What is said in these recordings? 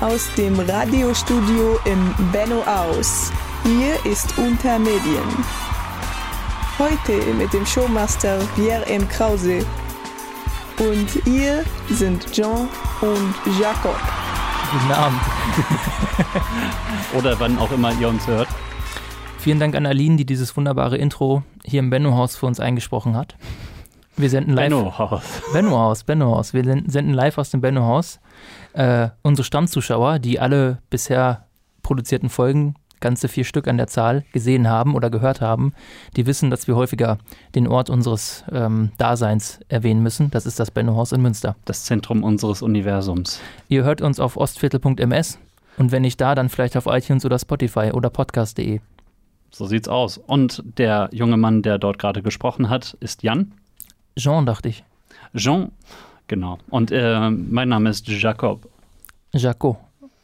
aus dem Radiostudio im Benno aus. Hier ist Unter Medien. Heute mit dem Showmaster Pierre M. Krause. Und ihr sind Jean und Jacob. Guten Abend. Oder wann auch immer ihr uns hört. Vielen Dank an Aline, die dieses wunderbare Intro hier im Benno-Haus für uns eingesprochen hat. Wir senden live. Benno-Haus. Benno-Haus, Benno-Haus. Wir senden live aus dem Benno-Haus. Äh, unsere Stammzuschauer, die alle bisher produzierten Folgen, ganze vier Stück an der Zahl, gesehen haben oder gehört haben, die wissen, dass wir häufiger den Ort unseres ähm, Daseins erwähnen müssen. Das ist das Benno-Haus in Münster. Das Zentrum unseres Universums. Ihr hört uns auf ostviertel.ms und wenn nicht da, dann vielleicht auf iTunes oder Spotify oder podcast.de. So sieht's aus. Und der junge Mann, der dort gerade gesprochen hat, ist Jan. Jean, dachte ich. Jean, genau. Und äh, mein Name ist Jacob. Jaco.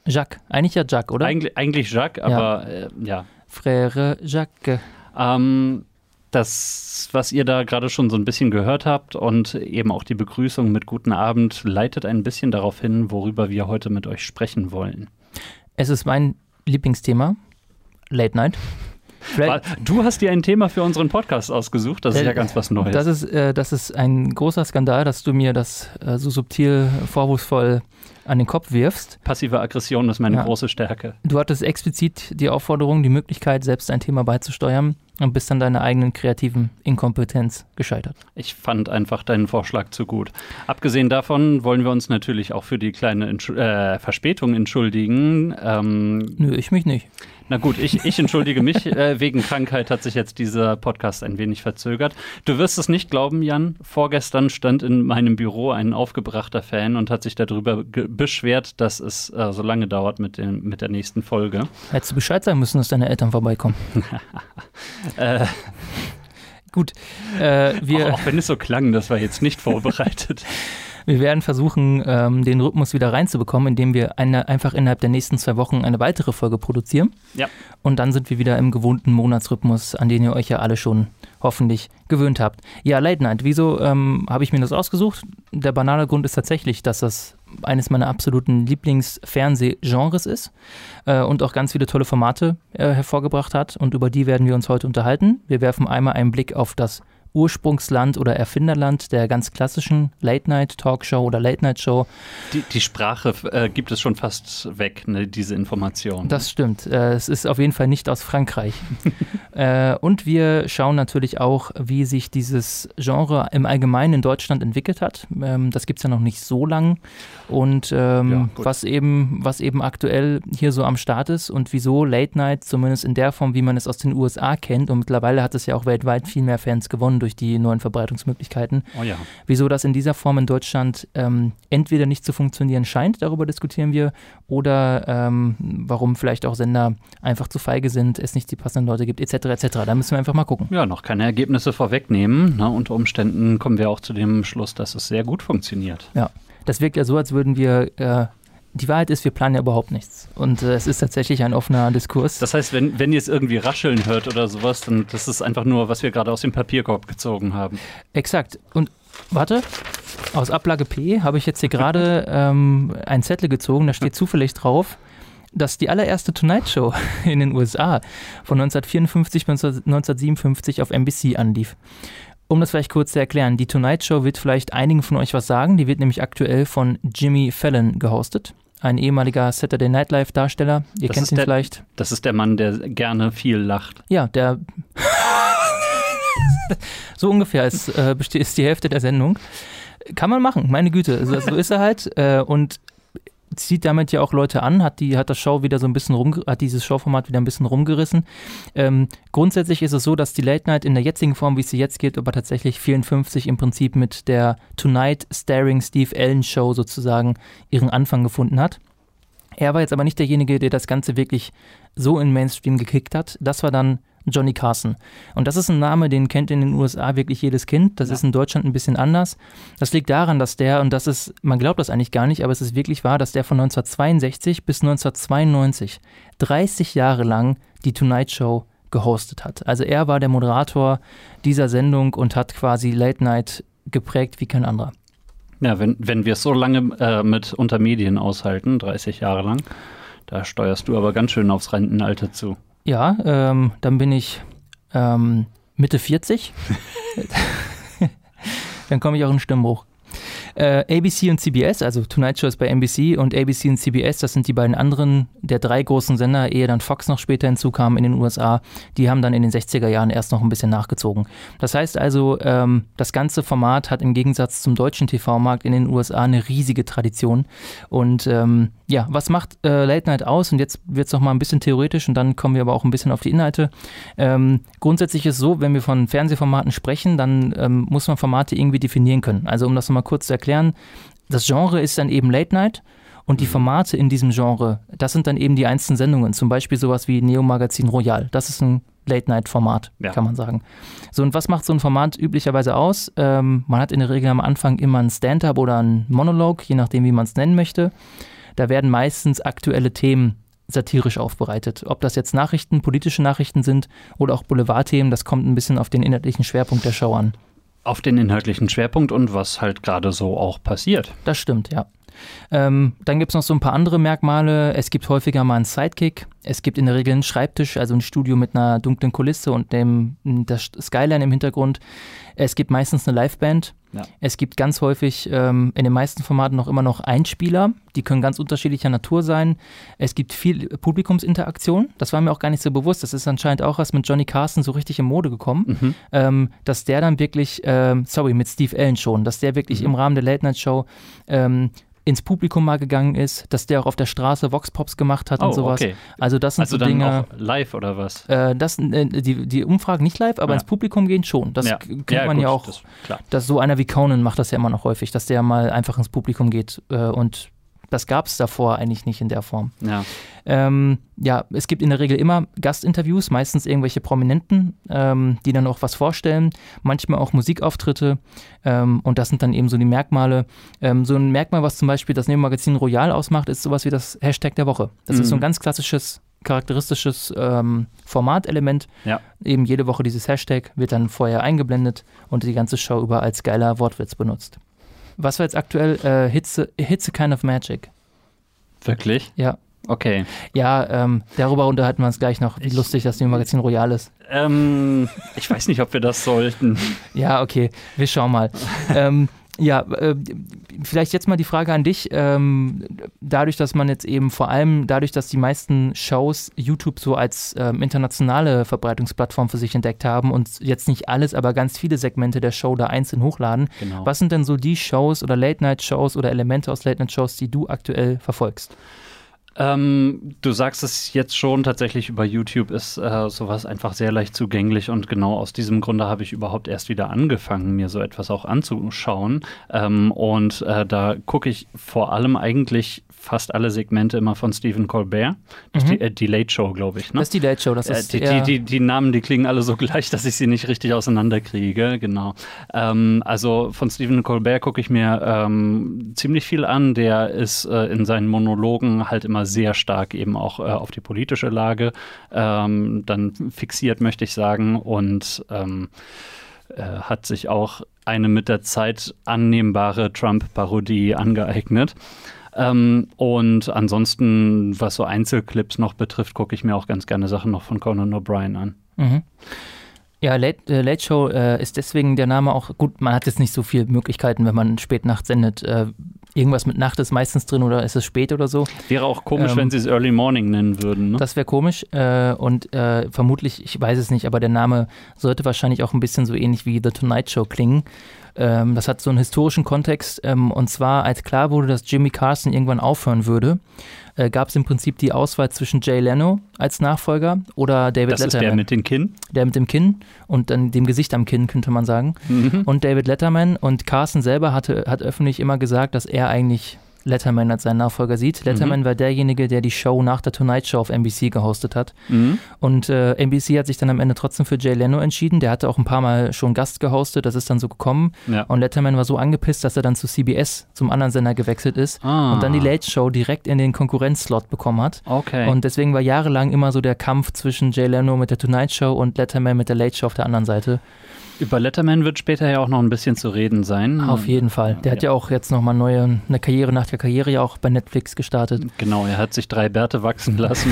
Jacques. Eigentlich ja Jacques, oder? Eigentlich, eigentlich Jacques, aber äh, ja. Frère Jacques. Ähm, das, was ihr da gerade schon so ein bisschen gehört habt und eben auch die Begrüßung mit Guten Abend, leitet ein bisschen darauf hin, worüber wir heute mit euch sprechen wollen. Es ist mein Lieblingsthema. Late Night. Vielleicht, du hast dir ein Thema für unseren Podcast ausgesucht. Das ist äh, ja ganz was Neues. Das ist, äh, das ist ein großer Skandal, dass du mir das äh, so subtil, vorwurfsvoll an den Kopf wirfst. Passive Aggression ist meine ja. große Stärke. Du hattest explizit die Aufforderung, die Möglichkeit, selbst ein Thema beizusteuern und bist an deiner eigenen kreativen Inkompetenz gescheitert. Ich fand einfach deinen Vorschlag zu gut. Abgesehen davon wollen wir uns natürlich auch für die kleine Entsch äh, Verspätung entschuldigen. Ähm, Nö, ich mich nicht. Na gut, ich, ich entschuldige mich. Äh, wegen Krankheit hat sich jetzt dieser Podcast ein wenig verzögert. Du wirst es nicht glauben, Jan. Vorgestern stand in meinem Büro ein aufgebrachter Fan und hat sich darüber beschwert, dass es äh, so lange dauert mit, dem, mit der nächsten Folge. Hättest du Bescheid sagen müssen, dass deine Eltern vorbeikommen. äh. Gut. Äh, wir auch, auch wenn es so klang, das war jetzt nicht vorbereitet. Wir werden versuchen, ähm, den Rhythmus wieder reinzubekommen, indem wir eine, einfach innerhalb der nächsten zwei Wochen eine weitere Folge produzieren. Ja. Und dann sind wir wieder im gewohnten Monatsrhythmus, an den ihr euch ja alle schon hoffentlich gewöhnt habt. Ja, Late Night, wieso ähm, habe ich mir das ausgesucht? Der banale Grund ist tatsächlich, dass das eines meiner absoluten Lieblingsfernsehgenres ist äh, und auch ganz viele tolle Formate äh, hervorgebracht hat. Und über die werden wir uns heute unterhalten. Wir werfen einmal einen Blick auf das Ursprungsland oder Erfinderland der ganz klassischen Late-Night-Talkshow oder Late-Night-Show. Die, die, Sprache äh, gibt es schon fast weg, ne, diese Information. Das stimmt. Äh, es ist auf jeden Fall nicht aus Frankreich. äh, und wir schauen natürlich auch, wie sich dieses Genre im Allgemeinen in Deutschland entwickelt hat. Ähm, das gibt es ja noch nicht so lang. Und ähm, ja, was, eben, was eben aktuell hier so am Start ist und wieso Late Night, zumindest in der Form, wie man es aus den USA kennt, und mittlerweile hat es ja auch weltweit viel mehr Fans gewonnen durch die neuen Verbreitungsmöglichkeiten. Oh ja. Wieso das in dieser Form in Deutschland ähm, entweder nicht zu funktionieren scheint, darüber diskutieren wir, oder ähm, warum vielleicht auch Sender einfach zu feige sind, es nicht die passenden Leute gibt, etc. etc. Da müssen wir einfach mal gucken. Ja, noch keine Ergebnisse vorwegnehmen. Ne? Unter Umständen kommen wir auch zu dem Schluss, dass es sehr gut funktioniert. Ja, das wirkt ja so, als würden wir äh, die Wahrheit ist, wir planen ja überhaupt nichts. Und äh, es ist tatsächlich ein offener Diskurs. Das heißt, wenn, wenn ihr es irgendwie rascheln hört oder sowas, dann das ist einfach nur, was wir gerade aus dem Papierkorb gezogen haben. Exakt. Und warte, aus Ablage P habe ich jetzt hier gerade ähm, einen Zettel gezogen, da steht zufällig drauf, dass die allererste Tonight Show in den USA von 1954 bis 1957 auf NBC anlief. Um das vielleicht kurz zu erklären, die Tonight Show wird vielleicht einigen von euch was sagen. Die wird nämlich aktuell von Jimmy Fallon gehostet ein ehemaliger Saturday Night Live Darsteller. Ihr das kennt ihn der, vielleicht. Das ist der Mann, der gerne viel lacht. Ja, der. so ungefähr ist, äh, ist die Hälfte der Sendung. Kann man machen, meine Güte. So, so ist er halt. Äh, und zieht damit ja auch Leute an, hat die, hat das Show wieder so ein bisschen rum, hat dieses Showformat wieder ein bisschen rumgerissen. Ähm, grundsätzlich ist es so, dass die Late Night in der jetzigen Form, wie sie jetzt geht, aber tatsächlich 54 im Prinzip mit der Tonight Staring Steve Allen Show sozusagen ihren Anfang gefunden hat. Er war jetzt aber nicht derjenige, der das Ganze wirklich so in Mainstream gekickt hat. Das war dann Johnny Carson. Und das ist ein Name, den kennt in den USA wirklich jedes Kind. Das ja. ist in Deutschland ein bisschen anders. Das liegt daran, dass der, und das ist, man glaubt das eigentlich gar nicht, aber es ist wirklich wahr, dass der von 1962 bis 1992 30 Jahre lang die Tonight Show gehostet hat. Also er war der Moderator dieser Sendung und hat quasi Late Night geprägt wie kein anderer. Ja, wenn, wenn wir es so lange äh, mit Untermedien aushalten, 30 Jahre lang, da steuerst du aber ganz schön aufs Rentenalter zu. Ja, ähm, dann bin ich ähm, Mitte 40. dann komme ich auch in Stimmbruch. Äh, ABC und CBS, also Tonight Show ist bei NBC und ABC und CBS, das sind die beiden anderen der drei großen Sender, ehe dann Fox noch später hinzukam in den USA. Die haben dann in den 60er Jahren erst noch ein bisschen nachgezogen. Das heißt also, ähm, das ganze Format hat im Gegensatz zum deutschen TV-Markt in den USA eine riesige Tradition. Und ähm, ja, was macht äh, Late Night aus? Und jetzt wird es noch mal ein bisschen theoretisch und dann kommen wir aber auch ein bisschen auf die Inhalte. Ähm, grundsätzlich ist es so, wenn wir von Fernsehformaten sprechen, dann ähm, muss man Formate irgendwie definieren können. Also um das nochmal kurz zu erklären, das Genre ist dann eben Late Night und die Formate in diesem Genre, das sind dann eben die einzelnen Sendungen, zum Beispiel sowas wie Neo Magazin Royal. Das ist ein Late-Night-Format, ja. kann man sagen. So, und was macht so ein Format üblicherweise aus? Ähm, man hat in der Regel am Anfang immer ein Stand-up oder ein Monolog, je nachdem, wie man es nennen möchte. Da werden meistens aktuelle Themen satirisch aufbereitet. Ob das jetzt Nachrichten, politische Nachrichten sind oder auch Boulevardthemen, das kommt ein bisschen auf den inhaltlichen Schwerpunkt der Show an. Auf den inhaltlichen Schwerpunkt und was halt gerade so auch passiert. Das stimmt, ja. Ähm, dann gibt es noch so ein paar andere Merkmale. Es gibt häufiger mal einen Sidekick. Es gibt in der Regel einen Schreibtisch, also ein Studio mit einer dunklen Kulisse und dem das Skyline im Hintergrund. Es gibt meistens eine Liveband. Ja. Es gibt ganz häufig ähm, in den meisten Formaten noch immer noch Einspieler. Die können ganz unterschiedlicher Natur sein. Es gibt viel Publikumsinteraktion. Das war mir auch gar nicht so bewusst. Das ist anscheinend auch was mit Johnny Carson so richtig in Mode gekommen. Mhm. Ähm, dass der dann wirklich, ähm, sorry, mit Steve Allen schon, dass der wirklich mhm. im Rahmen der Late Night Show ähm, ins Publikum mal gegangen ist, dass der auch auf der Straße Vox-Pops gemacht hat oh, und sowas. Okay. Also das sind also so Dinge. Auch live oder was? Äh, das, äh, die, die Umfragen nicht live, aber ja. ins Publikum gehen schon. Das ja. kennt ja, man gut, ja auch. Das, dass so einer wie Conan macht das ja immer noch häufig, dass der mal einfach ins Publikum geht äh, und das gab es davor eigentlich nicht in der Form. Ja. Ähm, ja, es gibt in der Regel immer Gastinterviews, meistens irgendwelche Prominenten, ähm, die dann auch was vorstellen, manchmal auch Musikauftritte ähm, und das sind dann eben so die Merkmale. Ähm, so ein Merkmal, was zum Beispiel das Nebenmagazin Royal ausmacht, ist sowas wie das Hashtag der Woche. Das mhm. ist so ein mhm. ganz klassisches charakteristisches ähm, Formatelement. Ja. Eben jede Woche dieses Hashtag wird dann vorher eingeblendet und die ganze Show über als geiler Wortwitz benutzt. Was war jetzt aktuell? Äh, Hitze, Hitze Kind of Magic. Wirklich? Ja. Okay. Ja, ähm, darüber unterhalten wir uns gleich noch, wie ich, lustig das neue Magazin Royal ist. Ähm, ich weiß nicht, ob wir das sollten. ja, okay, wir schauen mal. ähm, ja, äh, vielleicht jetzt mal die Frage an dich. Ähm, dadurch, dass man jetzt eben vor allem, dadurch, dass die meisten Shows YouTube so als ähm, internationale Verbreitungsplattform für sich entdeckt haben und jetzt nicht alles, aber ganz viele Segmente der Show da einzeln hochladen, genau. was sind denn so die Shows oder Late-Night-Shows oder Elemente aus Late-Night-Shows, die du aktuell verfolgst? Ähm, du sagst es jetzt schon, tatsächlich über YouTube ist äh, sowas einfach sehr leicht zugänglich und genau aus diesem Grunde habe ich überhaupt erst wieder angefangen, mir so etwas auch anzuschauen. Ähm, und äh, da gucke ich vor allem eigentlich fast alle Segmente immer von Stephen Colbert. Das mhm. die, äh, die, Late Show, glaube ich. Ne? Das ist die Late Show. Das ist die, die, die, die, Namen, die klingen alle so gleich, dass ich sie nicht richtig auseinanderkriege. Genau. Ähm, also von Stephen Colbert gucke ich mir ähm, ziemlich viel an. Der ist äh, in seinen Monologen halt immer sehr stark eben auch äh, auf die politische Lage ähm, dann fixiert, möchte ich sagen. Und ähm, äh, hat sich auch eine mit der Zeit annehmbare Trump-Parodie angeeignet. Ähm, und ansonsten, was so Einzelclips noch betrifft, gucke ich mir auch ganz gerne Sachen noch von Conan O'Brien an. Mhm. Ja, Late, äh, Late Show äh, ist deswegen der Name auch gut. Man hat jetzt nicht so viele Möglichkeiten, wenn man spät Nacht sendet. Äh, irgendwas mit Nacht ist meistens drin oder ist es spät oder so. Wäre auch komisch, ähm, wenn sie es Early Morning nennen würden. Ne? Das wäre komisch äh, und äh, vermutlich, ich weiß es nicht, aber der Name sollte wahrscheinlich auch ein bisschen so ähnlich wie The Tonight Show klingen. Ähm, das hat so einen historischen Kontext. Ähm, und zwar, als klar wurde, dass Jimmy Carson irgendwann aufhören würde, äh, gab es im Prinzip die Auswahl zwischen Jay Leno als Nachfolger oder David das Letterman. Das ist der mit dem Kinn? Der mit dem Kinn und dann dem Gesicht am Kinn, könnte man sagen. Mhm. Und David Letterman und Carson selber hatte, hat öffentlich immer gesagt, dass er eigentlich Letterman als seinen Nachfolger sieht. Letterman mhm. war derjenige, der die Show nach der Tonight Show auf NBC gehostet hat. Mhm. Und äh, NBC hat sich dann am Ende trotzdem für Jay Leno entschieden. Der hatte auch ein paar Mal schon Gast gehostet, das ist dann so gekommen. Ja. Und Letterman war so angepisst, dass er dann zu CBS, zum anderen Sender gewechselt ist ah. und dann die Late Show direkt in den Konkurrenzslot bekommen hat. Okay. Und deswegen war jahrelang immer so der Kampf zwischen Jay Leno mit der Tonight Show und Letterman mit der Late Show auf der anderen Seite. Über Letterman wird später ja auch noch ein bisschen zu reden sein. Auf jeden Fall. Der ja. hat ja auch jetzt nochmal neue, eine Karriere nach der Karriere ja auch bei Netflix gestartet. Genau, er hat sich drei Bärte wachsen lassen.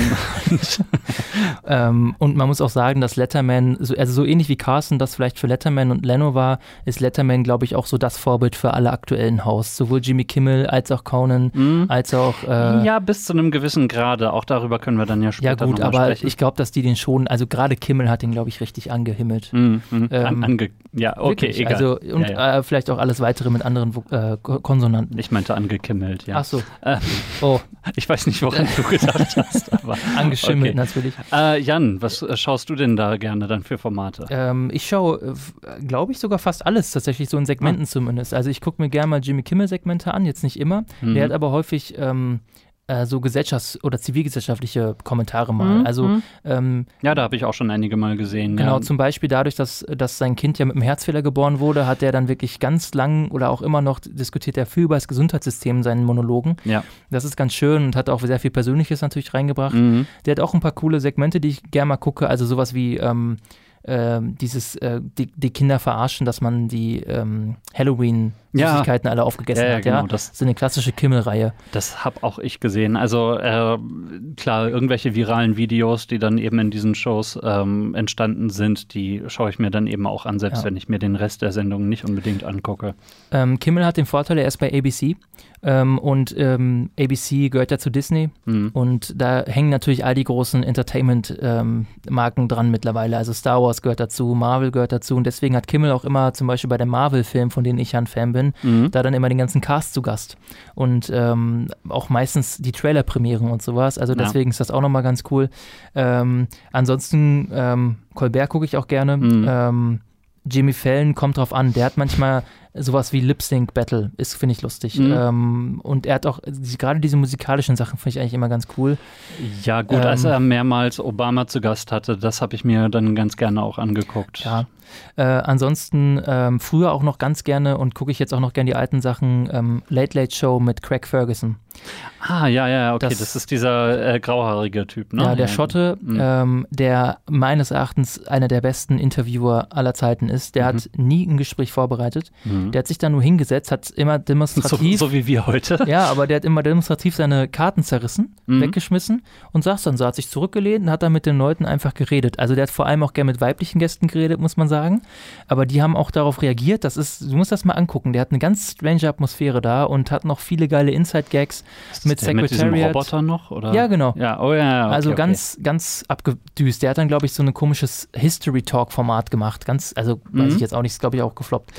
ähm, und man muss auch sagen, dass Letterman, also so ähnlich wie Carson das vielleicht für Letterman und Leno war, ist Letterman, glaube ich, auch so das Vorbild für alle aktuellen Hosts. Sowohl Jimmy Kimmel als auch Conan, mhm. als auch. Äh, ja, bis zu einem gewissen Grade. Auch darüber können wir dann ja später Ja, gut, aber sprechen. ich glaube, dass die den schon, also gerade Kimmel hat den, glaube ich, richtig angehimmelt. Mhm. mhm. Ähm, ange ja, okay, wirklich, egal. Also, und ja, ja. Äh, vielleicht auch alles weitere mit anderen äh, Konsonanten. Ich meinte angekimmelt, ja. Ach so. Äh, oh. Ich weiß nicht, woran du gedacht hast, aber. Angeschimmelt okay. natürlich. Äh, Jan, was äh, schaust du denn da gerne dann für Formate? Ähm, ich schaue, äh, glaube ich, sogar fast alles tatsächlich, so in Segmenten ah. zumindest. Also ich gucke mir gerne mal Jimmy Kimmel-Segmente an, jetzt nicht immer. Mhm. Der hat aber häufig ähm, äh, so gesellschafts- oder zivilgesellschaftliche Kommentare mal. Mhm. Also mhm. ähm, ja, da habe ich auch schon einige mal gesehen. Genau, ja. zum Beispiel dadurch, dass, dass sein Kind ja mit einem Herzfehler geboren wurde, hat er dann wirklich ganz lang oder auch immer noch diskutiert er viel über das Gesundheitssystem in seinen Monologen. Ja. Das ist ganz schön und hat auch sehr viel Persönliches natürlich reingebracht. Mhm. Der hat auch ein paar coole Segmente, die ich gerne mal gucke. Also sowas wie ähm, äh, dieses äh, die, die, Kinder verarschen, dass man die ähm, Halloween Süßigkeiten ja. alle aufgegessen ja, hat. Genau, ja, das ist eine klassische Kimmelreihe. Das habe auch ich gesehen. Also äh, klar, irgendwelche viralen Videos, die dann eben in diesen Shows ähm, entstanden sind, die schaue ich mir dann eben auch an, selbst ja. wenn ich mir den Rest der Sendung nicht unbedingt angucke. Ähm, Kimmel hat den Vorteil, er ist bei ABC ähm, und ähm, ABC gehört ja zu Disney mhm. und da hängen natürlich all die großen Entertainment-Marken ähm, dran mittlerweile. Also Star Wars gehört dazu, Marvel gehört dazu und deswegen hat Kimmel auch immer zum Beispiel bei dem Marvel-Film, von denen ich ein Fan bin, bin, mhm. da dann immer den ganzen Cast zu Gast. Und ähm, auch meistens die Trailer-Premieren und sowas. Also deswegen ja. ist das auch nochmal ganz cool. Ähm, ansonsten, ähm, Colbert gucke ich auch gerne. Mhm. Ähm, Jimmy Fallon kommt drauf an. Der hat manchmal sowas wie Lip Sync Battle, ist, finde ich, lustig. Mhm. Ähm, und er hat auch, gerade diese musikalischen Sachen finde ich eigentlich immer ganz cool. Ja, gut, ähm, als er mehrmals Obama zu Gast hatte, das habe ich mir dann ganz gerne auch angeguckt. Ja, äh, ansonsten ähm, früher auch noch ganz gerne und gucke ich jetzt auch noch gerne die alten Sachen ähm, Late Late Show mit Craig Ferguson. Ah, ja, ja, okay, das, das ist dieser äh, grauhaarige Typ, ne? Ja, der Schotte, mhm. ähm, der meines Erachtens einer der besten Interviewer aller Zeiten ist. Der mhm. hat nie ein Gespräch vorbereitet. Mhm. Der hat sich da nur hingesetzt, hat immer demonstrativ. So, so, wie wir heute. Ja, aber der hat immer demonstrativ seine Karten zerrissen, mhm. weggeschmissen und saß dann so, hat sich zurückgelehnt und hat dann mit den Leuten einfach geredet. Also der hat vor allem auch gerne mit weiblichen Gästen geredet, muss man sagen sagen. Aber die haben auch darauf reagiert. Das ist, du musst das mal angucken. Der hat eine ganz strange Atmosphäre da und hat noch viele geile Inside-Gags mit Secretariat. Mit Roboter noch? Oder? Ja, genau. Ja, oh ja. Okay, also ganz, okay. ganz abgedüst. Der hat dann, glaube ich, so ein komisches History-Talk-Format gemacht. Ganz, also mhm. weiß ich jetzt auch nicht, ist, glaube ich, auch gefloppt.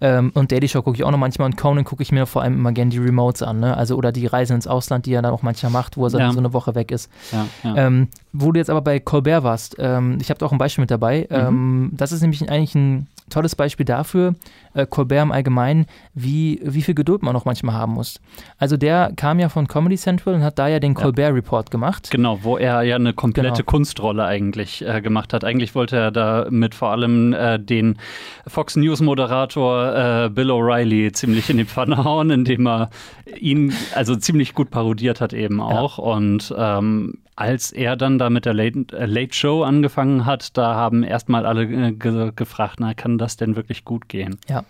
Ähm, und Daily Show gucke ich auch noch manchmal und Conan gucke ich mir vor allem immer gerne die Remotes an. Ne? Also oder die Reise ins Ausland, die er dann auch manchmal macht, wo er ja. so eine Woche weg ist. Ja, ja. Ähm, wo du jetzt aber bei Colbert warst, ähm, ich habe da auch ein Beispiel mit dabei. Mhm. Ähm, das ist nämlich eigentlich ein tolles Beispiel dafür, äh, Colbert im Allgemeinen, wie, wie viel Geduld man auch manchmal haben muss. Also der kam ja von Comedy Central und hat da ja den Colbert Report gemacht. Genau, wo er ja eine komplette genau. Kunstrolle eigentlich äh, gemacht hat. Eigentlich wollte er da mit vor allem äh, den Fox News Moderator äh, Bill O'Reilly ziemlich in die Pfanne hauen, indem er ihn also ziemlich gut parodiert hat eben auch. Ja. Und ähm, als er dann da mit der Late, äh, Late Show angefangen hat, da haben erstmal alle äh, ge gefragt, na, kann das denn wirklich gut gehen? Ja.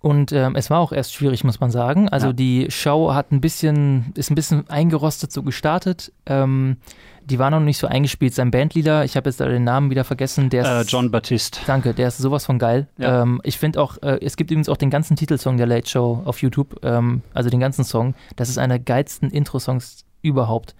Und ähm, es war auch erst schwierig, muss man sagen. Also ja. die Show hat ein bisschen, ist ein bisschen eingerostet so gestartet. Ähm, die war noch nicht so eingespielt. Sein Bandleader, ich habe jetzt den Namen wieder vergessen, der ist. Äh, John Baptiste. Danke, der ist sowas von geil. Ja. Ähm, ich finde auch, äh, es gibt übrigens auch den ganzen Titelsong der Late Show auf YouTube, ähm, also den ganzen Song. Das ist einer der geilsten Intro-Songs überhaupt.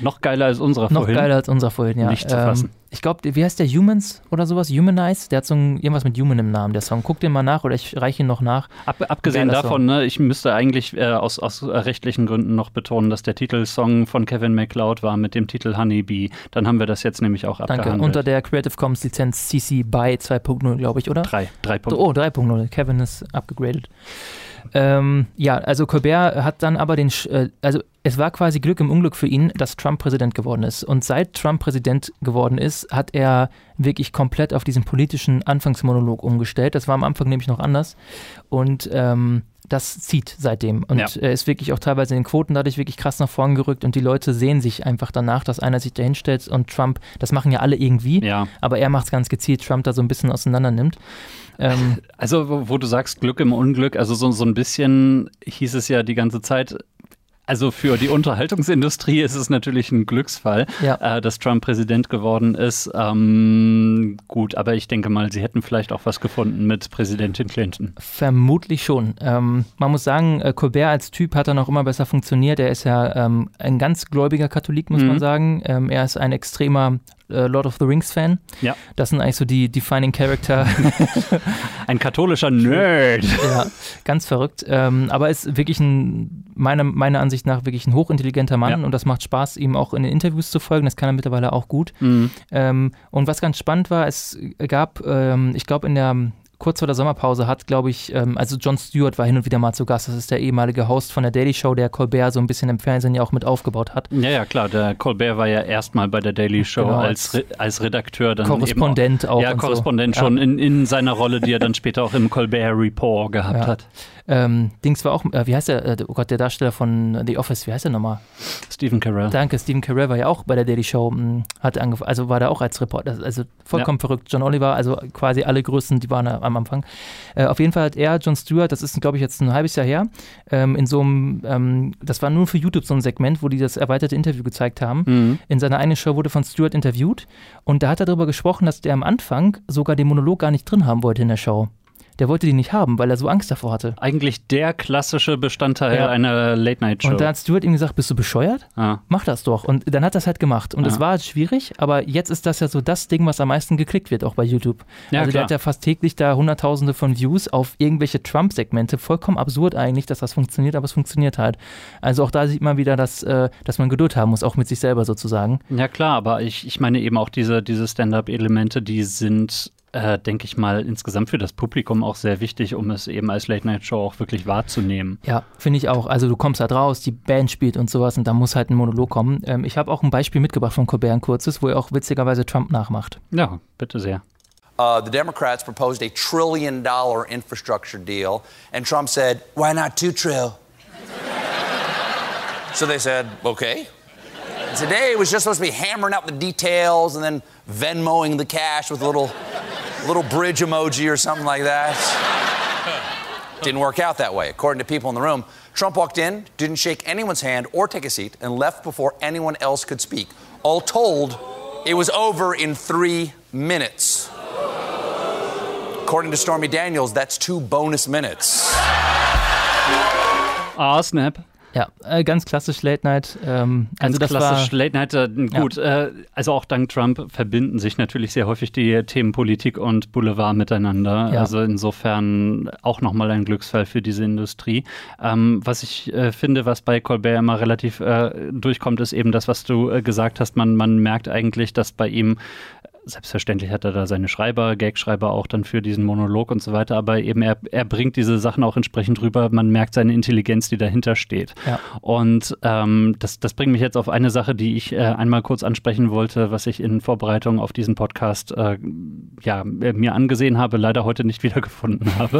Noch geiler als unserer Noch vorhin. Noch geiler als unserer vorhin, ja. Nicht zu fassen. Ähm, ich glaube, wie heißt der Humans oder sowas? Humanize? Der hat so ein, irgendwas mit Human im Namen, der Song. Guck den mal nach oder ich reiche ihn noch nach. Ab, abgesehen davon, ne, ich müsste eigentlich äh, aus, aus rechtlichen Gründen noch betonen, dass der Titelsong von Kevin MacLeod war mit dem Titel Honeybee. Dann haben wir das jetzt nämlich auch Danke. abgehandelt. Unter der Creative Commons Lizenz CC BY 2.0, glaube ich, oder? 3. 3.0. Oh, 3.0. Kevin ist abgegradet. Ähm, ja, also Colbert hat dann aber den, äh, also es war quasi Glück im Unglück für ihn, dass Trump Präsident geworden ist. Und seit Trump Präsident geworden ist, hat er wirklich komplett auf diesen politischen Anfangsmonolog umgestellt. Das war am Anfang nämlich noch anders. Und ähm, das zieht seitdem. Und Ja. er ist wirklich auch teilweise in den Quoten dadurch wirklich krass nach vorn gerückt und die Leute sehen sich einfach danach, dass einer sich da hinstellt und Trump, das machen ja alle irgendwie, Ja. aber er macht es ganz gezielt, Trump da so ein bisschen auseinander nimmt. Ähm, Also, wo, wo du sagst Glück im Unglück, also so, so ein bisschen hieß es ja die ganze Zeit, also für die Unterhaltungsindustrie ist es natürlich ein Glücksfall, Ja. äh, dass Trump Präsident geworden ist. Ähm, gut, aber ich denke mal, sie hätten vielleicht auch was gefunden mit Präsidentin Clinton. Vermutlich schon. Ähm, man muss sagen, äh, Colbert als Typ hat dann auch immer besser funktioniert. Er ist ja ähm, ein ganz gläubiger Katholik, muss Mhm. man sagen. Ähm, er ist ein extremer äh, Lord of the Rings-Fan. Ja. Das sind eigentlich so die Defining Character. Ein katholischer Nerd. ja, ganz verrückt. Ähm, aber ist wirklich ein, meiner, meiner Ansicht nach, wirklich ein hochintelligenter Mann Ja. und das macht Spaß, ihm auch in den Interviews zu folgen. Das kann er mittlerweile auch gut. Mhm. Ähm, und was ganz spannend war, es gab, ähm, ich glaube, in der kurz vor der Sommerpause hat, glaube ich, ähm, also Jon Stewart war hin und wieder mal zu Gast. Das ist der ehemalige Host von der Daily Show, der Colbert so ein bisschen im Fernsehen ja auch mit aufgebaut hat. Ja, ja, klar. Der Colbert war ja erstmal bei der Daily Show Genau, als, als Redakteur. Dann Korrespondent eben auch. Ja, Korrespondent so. schon in, in seiner Rolle, die er dann später auch im Colbert Report gehabt Ja. hat. Ähm, Dings war auch, äh, wie heißt der, äh, oh Gott, der Darsteller von The Office, wie heißt der nochmal? Stephen Carell. Danke, Stephen Carell war ja auch bei der Daily Show, mh, hat angefangen, also war da auch als Reporter, also vollkommen verrückt. John Oliver, also quasi alle Größen, die waren am Anfang. Äh, auf jeden Fall hat er, John Stewart, das ist, glaube ich, jetzt ein halbes Jahr her, ähm, in so einem, ähm, das war nur für YouTube so ein Segment, wo die das erweiterte Interview gezeigt haben. Mhm. In seiner eigenen Show wurde von Stewart interviewt und da hat er darüber gesprochen, dass der am Anfang sogar den Monolog gar nicht drin haben wollte in der Show. Der wollte die nicht haben, weil er so Angst davor hatte. Eigentlich der klassische Bestandteil Ja. einer Late-Night-Show. Und da hat Stewart ihm gesagt, bist du bescheuert? ah. Mach das doch. Und dann hat er es halt gemacht. Und es Ja. war halt schwierig, aber jetzt ist das ja so das Ding, was am meisten geklickt wird, auch bei YouTube. Ja, also der klar. hat ja fast täglich da hunderttausende von Views auf irgendwelche Trump-Segmente. Vollkommen absurd eigentlich, dass das funktioniert, aber es funktioniert halt. Also auch da sieht man wieder, dass, äh, dass man Geduld haben muss, auch mit sich selber sozusagen. Ja klar, aber ich, ich meine eben auch diese, diese Stand-up-Elemente, die sind, äh, denke ich mal, insgesamt für das Publikum auch sehr wichtig, um es eben als Late-Night-Show auch wirklich wahrzunehmen. Ja, finde ich auch. Also du kommst halt raus, die Band spielt und sowas und da muss halt ein Monolog kommen. Ähm, ich habe auch ein Beispiel mitgebracht von Colbert, ein kurzes, wo er auch witzigerweise Trump nachmacht. Ja, bitte sehr. Uh, the Democrats proposed a trillion dollar infrastructure deal, and Trump said, Why not two trill? so they said, Okay. And today was just supposed to be hammering out the details and then Venmoing the cash with a little, little bridge emoji or something like that. Didn't work out that way. According to people in the room, Trump walked in, didn't shake anyone's hand or take a seat, and left before anyone else could speak. All told, it was over in three minutes. According to Stormy Daniels, that's two bonus minutes. Ah, Snap. Ja, äh, ganz klassisch Late Night. Ähm, Ganz also das klassisch war, Late Night. Äh, gut, äh, also auch dank Trump verbinden sich natürlich sehr häufig die Themen Politik und Boulevard miteinander. Ja. Also insofern auch nochmal ein Glücksfall für diese Industrie. Ähm, was ich äh, finde, was bei Colbert immer relativ äh, durchkommt, ist eben das, was du äh, gesagt hast. Man, man merkt eigentlich, dass bei ihm Selbstverständlich hat er da seine Schreiber, Gagschreiber auch dann für diesen Monolog und so weiter, aber eben er, er bringt diese Sachen auch entsprechend rüber. Man merkt seine Intelligenz, die dahinter steht. Ja. Und ähm, das, das bringt mich jetzt auf eine Sache, die ich äh, einmal kurz ansprechen wollte, was ich in Vorbereitung auf diesen Podcast äh, ja, äh, mir angesehen habe, leider heute nicht wiedergefunden habe,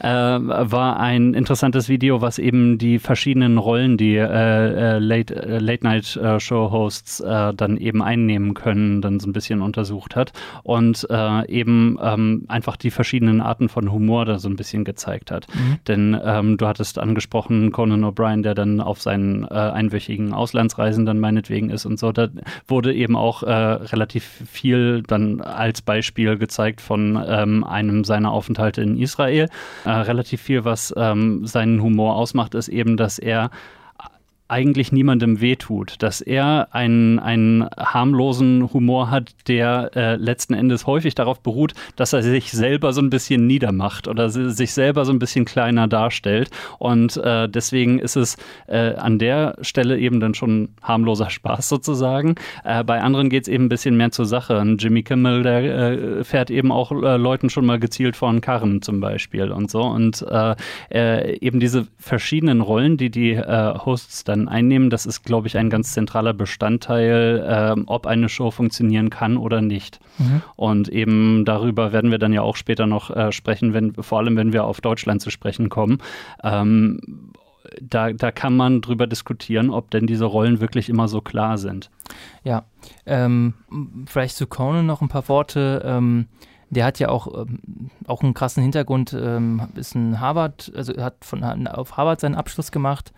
äh, war ein interessantes Video, was eben die verschiedenen Rollen, die äh, äh, Late, Late-Night-Show-Hosts dann eben einnehmen können, dann so ein bisschen untersucht hat und äh, eben ähm, einfach die verschiedenen Arten von Humor da so ein bisschen gezeigt hat. Denn ähm, du hattest angesprochen, Conan O'Brien, der dann auf seinen äh, einwöchigen Auslandsreisen dann meinetwegen ist und so, da wurde eben auch äh, relativ viel dann als Beispiel gezeigt von ähm, einem seiner Aufenthalte in Israel. Äh, relativ viel, was ähm, seinen Humor ausmacht, ist eben, dass er eigentlich niemandem wehtut, dass er einen, einen harmlosen Humor hat, der äh, letzten Endes häufig darauf beruht, dass er sich selber so ein bisschen niedermacht oder si- sich selber so ein bisschen kleiner darstellt. Und äh, deswegen ist es äh, an der Stelle eben dann schon harmloser Spaß sozusagen. Äh, bei anderen geht es eben ein bisschen mehr zur Sache. Ein Jimmy Kimmel, der äh, fährt eben auch äh, Leuten schon mal gezielt vor einen Karren zum Beispiel und so. Und eben diese verschiedenen Rollen, die die Hosts dann Quoten einnehmen. Das ist, glaube ich, ein ganz zentraler Bestandteil, ähm, ob eine Show funktionieren kann oder nicht. Mhm. Und eben darüber werden wir dann ja auch später noch äh, sprechen, wenn, vor allem wenn wir auf Deutschland zu sprechen kommen. Ähm, da, da kann man drüber diskutieren, ob denn diese Rollen wirklich immer so klar sind. Ja, ähm, vielleicht zu Conan noch ein paar Worte. Ähm, der hat ja auch, ähm, auch einen krassen Hintergrund, ähm, ist ein Harvard, also hat von, auf Harvard seinen Abschluss gemacht,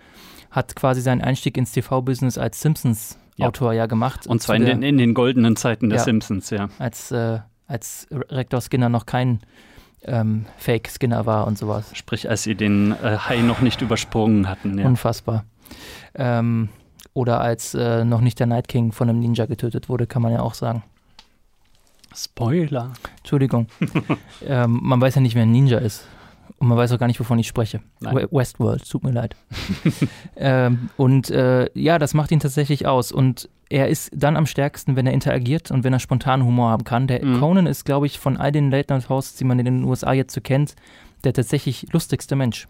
hat quasi seinen Einstieg ins TV-Business als Simpsons-Autor ja. ja. gemacht. Und zwar in, den, in den goldenen Zeiten der ja, Simpsons, ja. Als, äh, als Rektor Skinner noch kein ähm, Fake-Skinner war und sowas. Sprich, als sie den äh, Hai noch nicht übersprungen hatten. Ja. Unfassbar. Ähm, oder als äh, noch nicht der Night King von einem Ninja getötet wurde, kann man ja auch sagen. Spoiler. Entschuldigung. ähm, man weiß ja nicht, wer ein Ninja ist. Und man weiß auch gar nicht, wovon ich spreche. Nein. Westworld, tut mir leid. ähm, und äh, ja, das macht ihn tatsächlich aus. Und er ist dann am stärksten, wenn er interagiert und wenn er spontan Humor haben kann. Der mhm. Conan ist, glaube ich, von all den Late Night Hosts, die man in den USA jetzt so kennt, der tatsächlich lustigste Mensch.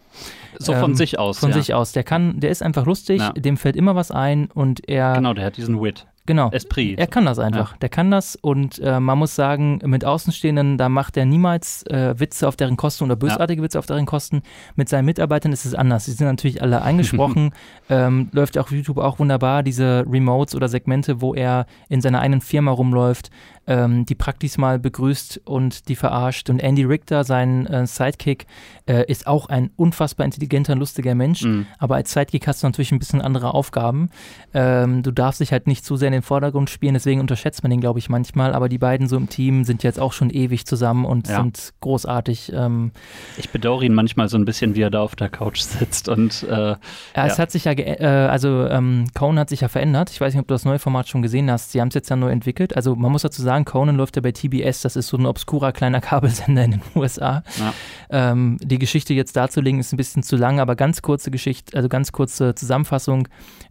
So von ähm, sich aus. Von ja. sich aus. Der kann, der ist einfach lustig, ja. dem fällt immer was ein und er. Genau, der hat diesen Wit. Genau. Esprit. Er kann das einfach. Ja. Der kann das und äh, man muss sagen, mit Außenstehenden, da macht er niemals äh, Witze auf deren Kosten oder bösartige ja. Witze auf deren Kosten. Mit seinen Mitarbeitern ist es anders. Sie sind natürlich alle eingesprochen. ähm, läuft auf YouTube auch wunderbar, diese Remotes oder Segmente, wo er in seiner eigenen Firma rumläuft, ähm, die Praktis mal begrüßt und die verarscht. Und Andy Richter, sein äh, Sidekick, äh, ist auch ein unfassbar intelligenter, lustiger Mensch. Mhm. Aber als Sidekick hast du natürlich ein bisschen andere Aufgaben. Ähm, du darfst dich halt nicht zu sehr in den Vordergrund spielen, deswegen unterschätzt man den, glaube ich, manchmal. Aber die beiden so im Team sind jetzt auch schon ewig zusammen und ja. sind großartig. Ähm, ich bedauere ihn manchmal so ein bisschen, wie er da auf der Couch sitzt. Und, äh, ja, es hat sich ja, äh, also ähm, Conan hat sich ja verändert. Ich weiß nicht, ob du das neue Format schon gesehen hast. Sie haben es jetzt ja neu entwickelt. Also man muss dazu sagen, sagen, Conan läuft ja bei TBS, das ist so ein obskurer kleiner Kabelsender in den USA. Ja. Ähm, die Geschichte jetzt darzulegen ist ein bisschen zu lang, aber ganz kurze Geschichte, also ganz kurze Zusammenfassung.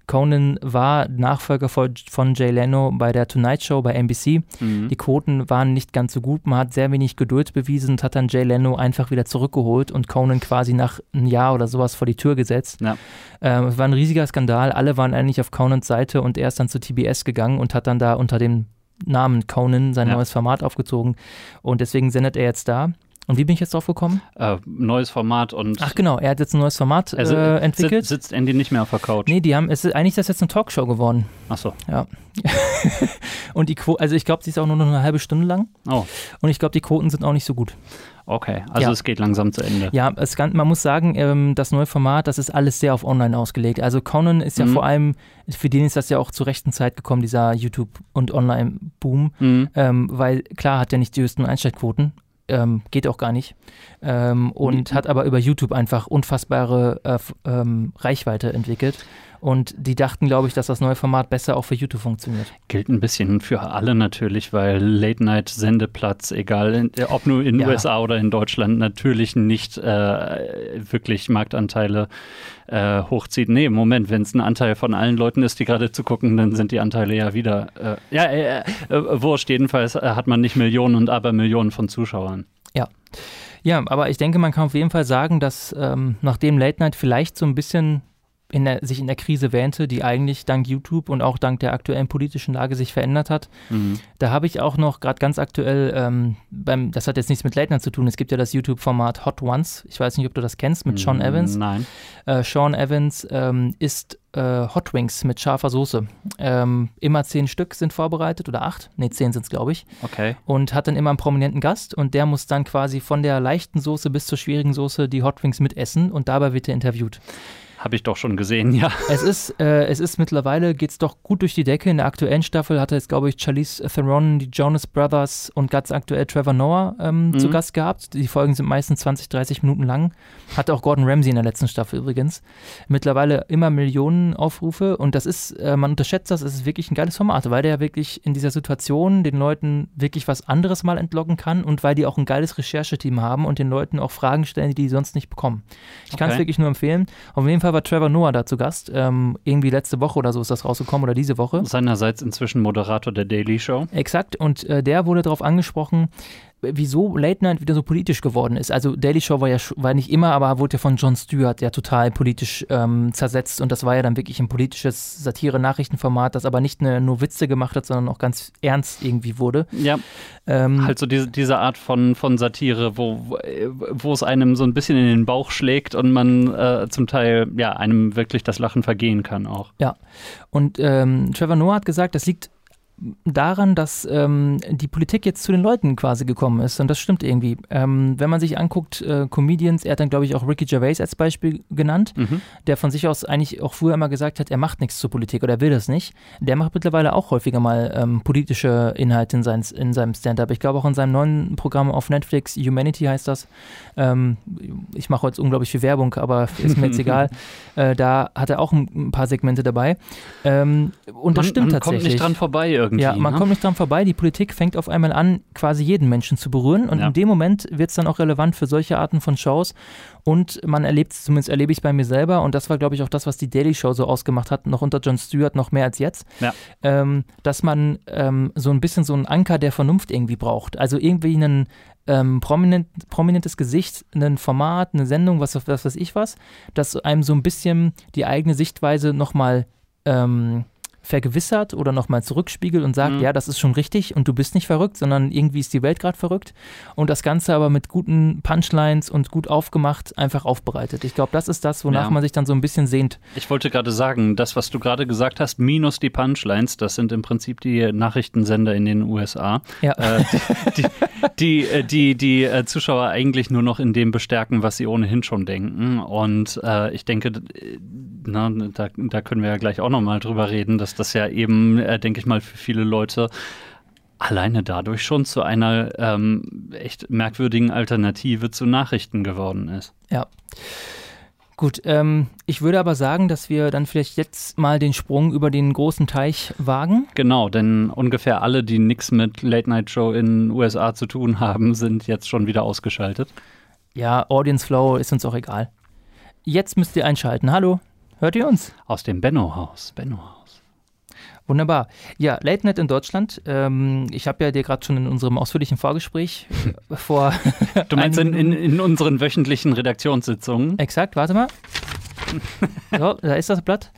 Conan war Nachfolger von Jay Leno bei der Tonight Show bei NBC. Mhm. Die Quoten waren nicht ganz so gut, man hat sehr wenig Geduld bewiesen und hat dann Jay Leno einfach wieder zurückgeholt und Conan quasi nach einem Jahr oder sowas vor die Tür gesetzt. Ja. Ähm, es war ein riesiger Skandal, alle waren eigentlich auf Conans Seite und er ist dann zu TBS gegangen und hat dann da unter dem Namen Conan sein ja. neues Format aufgezogen und deswegen sendet er jetzt da. Und wie bin ich jetzt drauf gekommen? Äh, neues Format und. Ach genau, er hat jetzt ein neues Format also, äh, entwickelt. Sitzt Andy nicht mehr auf der Couch? Nee, die haben, es ist eigentlich ist das jetzt eine Talkshow geworden. Ach so. Ja. und die Quote, also ich glaube, sie ist auch nur noch eine halbe Stunde lang. Oh. Und ich glaube, die Quoten sind auch nicht so gut. Okay, also ja. es geht langsam zu Ende. Ja, es kann, man muss sagen, ähm, das neue Format, das ist alles sehr auf Online ausgelegt. Also Conan ist ja mhm. vor allem, für den ist das ja auch zur rechten Zeit gekommen, dieser YouTube- und Online-Boom, mhm. ähm, weil klar hat er nicht die höchsten Einschaltquoten, ähm, geht auch gar nicht. Ähm, und mhm. hat aber über YouTube einfach unfassbare äh, ähm, Reichweite entwickelt. Und die dachten, glaube ich, dass das neue Format besser auch für YouTube funktioniert. Gilt ein bisschen für alle natürlich, weil Late-Night-Sendeplatz, egal in, ob nur in den ja. USA oder in Deutschland, natürlich nicht äh, wirklich Marktanteile äh, hochzieht. Nee, Moment, wenn es ein Anteil von allen Leuten ist, die gerade zugucken, dann sind die Anteile ja wieder. Äh, ja, äh, äh, wurscht, jedenfalls äh, hat man nicht Millionen und aber Millionen von Zuschauern. Ja. Ja, aber ich denke, man kann auf jeden Fall sagen, dass ähm, nachdem Late Night vielleicht so ein bisschen in der, sich in der Krise wähnte, die eigentlich dank YouTube und auch dank der aktuellen politischen Lage sich verändert hat. Mhm. Da habe ich auch noch gerade ganz aktuell, ähm, beim, das hat jetzt nichts mit Night zu tun, es gibt ja das YouTube-Format Hot Ones. Ich weiß nicht, ob du das kennst, mit Sean Evans. Nein. Äh, Sean Evans ähm, isst äh, Hot Wings mit scharfer Soße. Ähm, immer zehn Stück sind vorbereitet oder acht, nee, zehn sind es, glaube ich. Okay. Und hat dann immer einen prominenten Gast und der muss dann quasi von der leichten Soße bis zur schwierigen Soße die Hot Wings mitessen und dabei wird er interviewt. Habe ich doch schon gesehen, ja. Es ist, äh, es ist mittlerweile, geht es doch gut durch die Decke. In der aktuellen Staffel hatte jetzt, glaube ich, Charlize Theron, die Jonas Brothers und ganz aktuell Trevor Noah ähm, mhm. zu Gast gehabt. Die Folgen sind meistens 20, 30 Minuten lang. Hatte auch Gordon Ramsay in der letzten Staffel übrigens. Mittlerweile immer Millionen Aufrufe und das ist, äh, man unterschätzt das, es ist wirklich ein geiles Format, weil der ja wirklich in dieser Situation den Leuten wirklich was anderes mal entlocken kann und weil die auch ein geiles Rechercheteam haben und den Leuten auch Fragen stellen, die die sonst nicht bekommen. Ich okay. kann es wirklich nur empfehlen. Auf jeden Fall war Trevor Noah da zu Gast. Ähm, irgendwie letzte Woche oder so ist das rausgekommen oder diese Woche. Seinerseits inzwischen Moderator der Daily Show. Exakt. Und äh, der wurde darauf angesprochen, wieso Late Night wieder so politisch geworden ist. Also Daily Show war ja war nicht immer, aber wurde ja von Jon Stewart ja total politisch ähm, zersetzt und das war ja dann wirklich ein politisches Satire-Nachrichtenformat, das aber nicht eine, nur Witze gemacht hat, sondern auch ganz ernst irgendwie wurde. Ja. Ähm, halt so diese, diese Art von, von Satire, wo, wo es einem so ein bisschen in den Bauch schlägt und man äh, zum Teil ja einem wirklich das Lachen vergehen kann auch. Ja. Und ähm, Trevor Noah hat gesagt, das liegt daran, dass ähm, die Politik jetzt zu den Leuten quasi gekommen ist. Und das stimmt irgendwie. Ähm, wenn man sich anguckt, äh, Comedians, er hat dann, glaube ich, auch Ricky Gervais als Beispiel genannt, mhm. der von sich aus eigentlich auch früher immer gesagt hat, er macht nichts zur Politik oder er will das nicht. Der macht mittlerweile auch häufiger mal ähm, politische Inhalte in, sein, in seinem Stand-up. Ich glaube auch in seinem neuen Programm auf Netflix, Humanity heißt das. Ähm, ich mache jetzt unglaublich viel Werbung, aber ist mir jetzt egal. Äh, da hat er auch ein, ein paar Segmente dabei. Ähm, und das man, stimmt man tatsächlich. kommt nicht dran vorbei irgendwie. Ja, man ne? kommt nicht dran vorbei. Die Politik fängt auf einmal an, quasi jeden Menschen zu berühren. Und ja. in dem Moment wird es dann auch relevant für solche Arten von Shows. Und man erlebt es, zumindest erlebe ich es bei mir selber. Und das war, glaube ich, auch das, was die Daily Show so ausgemacht hat, noch unter Jon Stewart, noch mehr als jetzt. Ja. Ähm, dass man ähm, so ein bisschen so einen Anker der Vernunft irgendwie braucht. Also irgendwie einen, ähm, prominent, prominentes Gesicht, ein Format, eine Sendung, was, was weiß ich was, das einem so ein bisschen die eigene Sichtweise nochmal ähm, vergewissert oder nochmal zurückspiegelt und sagt, mhm. ja, das ist schon richtig und du bist nicht verrückt, sondern irgendwie ist die Welt gerade verrückt. Und das Ganze aber mit guten Punchlines und gut aufgemacht einfach aufbereitet. Ich glaube, das ist das, wonach ja. man sich dann so ein bisschen sehnt. Ich wollte gerade sagen, das, was du gerade gesagt hast, minus die Punchlines, das sind im Prinzip die Nachrichtensender in den USA. Ja. Äh, die, die, die, äh, die, die äh, Zuschauer eigentlich nur noch in dem bestärken, was sie ohnehin schon denken. Und äh, ich denke, na, da, da können wir ja gleich auch nochmal drüber reden, dass das ja eben, äh, denke ich mal, für viele Leute alleine dadurch schon zu einer ähm, echt merkwürdigen Alternative zu Nachrichten geworden ist. Ja. Gut, ähm, ich würde aber sagen, dass wir dann vielleicht jetzt mal den Sprung über den großen Teich wagen. Genau, denn ungefähr alle, die nichts mit Late Night Show in den USA zu tun haben, sind jetzt schon wieder ausgeschaltet. Ja, Audience Flow ist uns auch egal. Jetzt müsst ihr einschalten. Hallo, hört ihr uns? Aus dem Benno-Haus. Benno-Haus. Wunderbar. Ja, Late Night in Deutschland. Ähm, ich habe ja dir gerade schon in unserem ausführlichen Vorgespräch äh, vor. Du meinst in, in, in, unseren wöchentlichen Redaktionssitzungen? Exakt, warte mal. So, da ist das Blatt.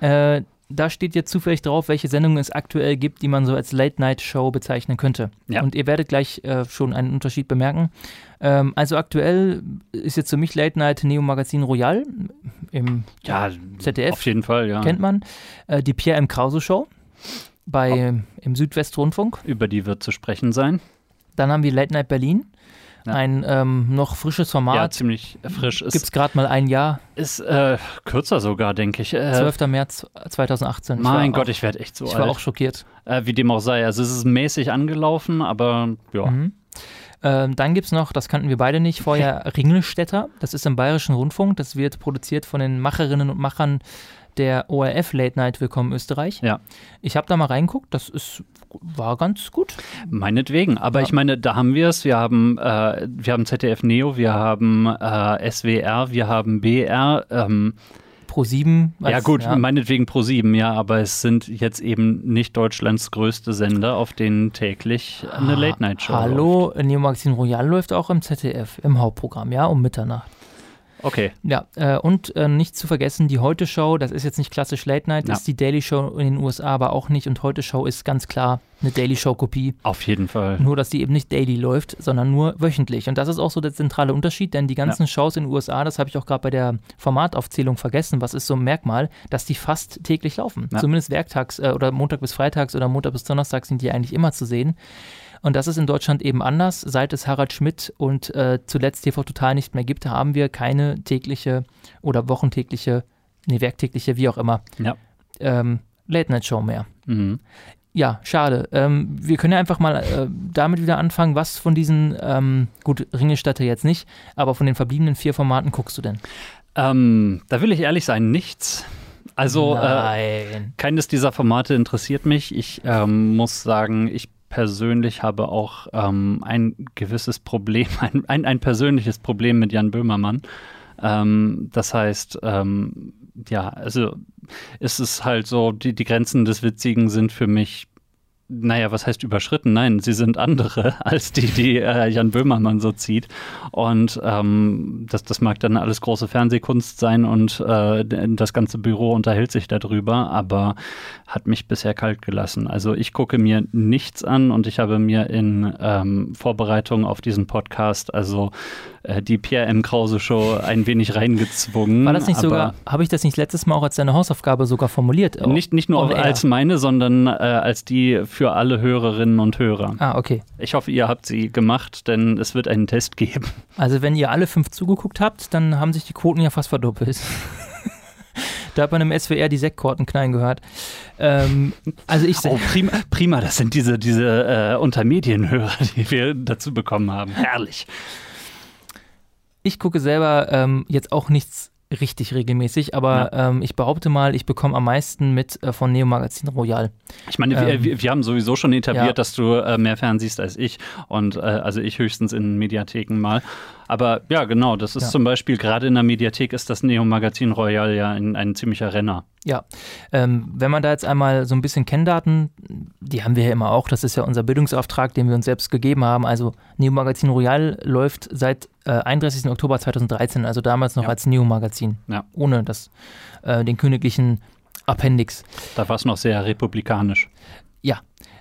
Äh, da steht jetzt zufällig drauf, welche Sendungen es aktuell gibt, die man so als Late-Night-Show bezeichnen könnte. Ja. Und ihr werdet gleich äh, schon einen Unterschied bemerken. Ähm, also aktuell ist jetzt für mich Late-Night Neo Magazin Royal im ja, ZDF. Auf jeden Fall, ja. Kennt man. Äh, die Pierre M. Krause Show bei, im Südwestrundfunk. Über die wird zu sprechen sein. Dann haben wir Late Night Berlin. Ja. Ein ähm, noch frisches Format. Ja, ziemlich frisch. Gibt es gerade mal ein Jahr. Ist äh, kürzer sogar, denke ich. Äh, 12. März 2018. Mein Gott, auch, ich werde echt so ich alt. Ich war auch schockiert. Äh, wie dem auch sei. Also es ist mäßig angelaufen, aber ja. Mhm. Ähm, dann gibt es noch, das kannten wir beide nicht, vorher Ringelstädter. Das ist im Bayerischen Rundfunk. Das wird produziert von den Macherinnen und Machern der ORF Late Night Willkommen Österreich. Ja. Ich habe da mal reinguckt, das ist, war ganz gut. Meinetwegen, aber ja. ich meine, da haben wir es. Wir haben, äh, wir haben ZDF Neo, wir haben äh, SWR, wir haben BR. Ähm, Pro 7. Ja, gut, ja. meinetwegen Pro 7, ja, aber es sind jetzt eben nicht Deutschlands größte Sender, auf denen täglich eine ah, Late-Night-Show Hallo, Neo Magazin Royal läuft auch im ZDF, im Hauptprogramm, ja, um Mitternacht. Okay. Ja, äh, und äh, nicht zu vergessen, die Heute-Show, das ist jetzt nicht klassisch Late Night, ja. ist die Daily Show in den USA aber auch nicht. Und Heute-Show ist ganz klar eine Daily Show-Kopie. Auf jeden Fall. Nur, dass die eben nicht daily läuft, sondern nur wöchentlich. Und das ist auch so der zentrale Unterschied, denn die ganzen ja. Shows in den USA, das habe ich auch gerade bei der Formataufzählung vergessen, was ist so ein Merkmal, dass die fast täglich laufen. Ja. Zumindest werktags äh, oder Montag bis Freitags oder Montag bis Donnerstag sind die eigentlich immer zu sehen. Und das ist in Deutschland eben anders. Seit es Harald Schmidt und äh, zuletzt TV Total nicht mehr gibt, haben wir keine tägliche oder wochentägliche, nee, werktägliche, wie auch immer, ja. ähm, Late-Night-Show mehr. Mhm. Ja, schade. Ähm, wir können ja einfach mal äh, damit wieder anfangen. Was von diesen, ähm, gut, Ringestatter jetzt nicht, aber von den verbliebenen vier Formaten guckst du denn? Ähm, da will ich ehrlich sein, nichts. Also äh, keines dieser Formate interessiert mich. Ich ähm, muss sagen, ich persönlich habe auch ähm, ein gewisses Problem, ein, ein, ein, persönliches Problem mit Jan Böhmermann. Ähm, das heißt, ähm, ja, also ist es halt so, die, die Grenzen des Witzigen sind für mich naja, was heißt überschritten? Nein, sie sind andere als die, die äh, Jan Böhmermann so zieht. Und ähm, das, das mag dann alles große Fernsehkunst sein und äh, das ganze Büro unterhält sich darüber, aber hat mich bisher kalt gelassen. Also ich gucke mir nichts an und ich habe mir in ähm, Vorbereitung auf diesen Podcast also äh, die Pierre M. Krause Show ein wenig reingezwungen. War das nicht sogar, habe ich das nicht letztes Mal auch als deine Hausaufgabe sogar formuliert? Nicht, nicht nur als meine, sondern äh, als die für alle Hörerinnen und Hörer. Ah, okay. Ich hoffe, ihr habt sie gemacht, denn es wird einen Test geben. Also wenn ihr alle fünf zugeguckt habt, dann haben sich die Quoten ja fast verdoppelt. Da hat man im SWR die Sektkorten knallen gehört. Ähm, also ich oh, prima, prima, das sind diese, diese äh, Untermedienhörer, die wir dazu bekommen haben. Herrlich. Ich gucke selber ähm, jetzt auch nichts richtig regelmäßig, aber ja. ähm, ich behaupte mal, ich bekomme am meisten mit äh, von Neo Magazin Royal. Ich meine, ähm, wir, wir, haben sowieso schon etabliert, ja. dass du äh, mehr fernsiehst als ich und äh, also ich höchstens in Mediatheken mal. Aber ja, genau, das ist ja. zum Beispiel, gerade in der Mediathek ist das Neo Magazin Royal ja ein, ein ziemlicher Renner. Ja, ähm, wenn man da jetzt einmal so ein bisschen Kenndaten, die haben wir ja immer auch, das ist ja unser Bildungsauftrag, den wir uns selbst gegeben haben. Also Neo Magazin Royal läuft seit äh, 31. Oktober 2013, also damals noch ja. als Neo Magazin, ja. ohne das, äh, den königlichen Appendix. Da war es noch sehr republikanisch.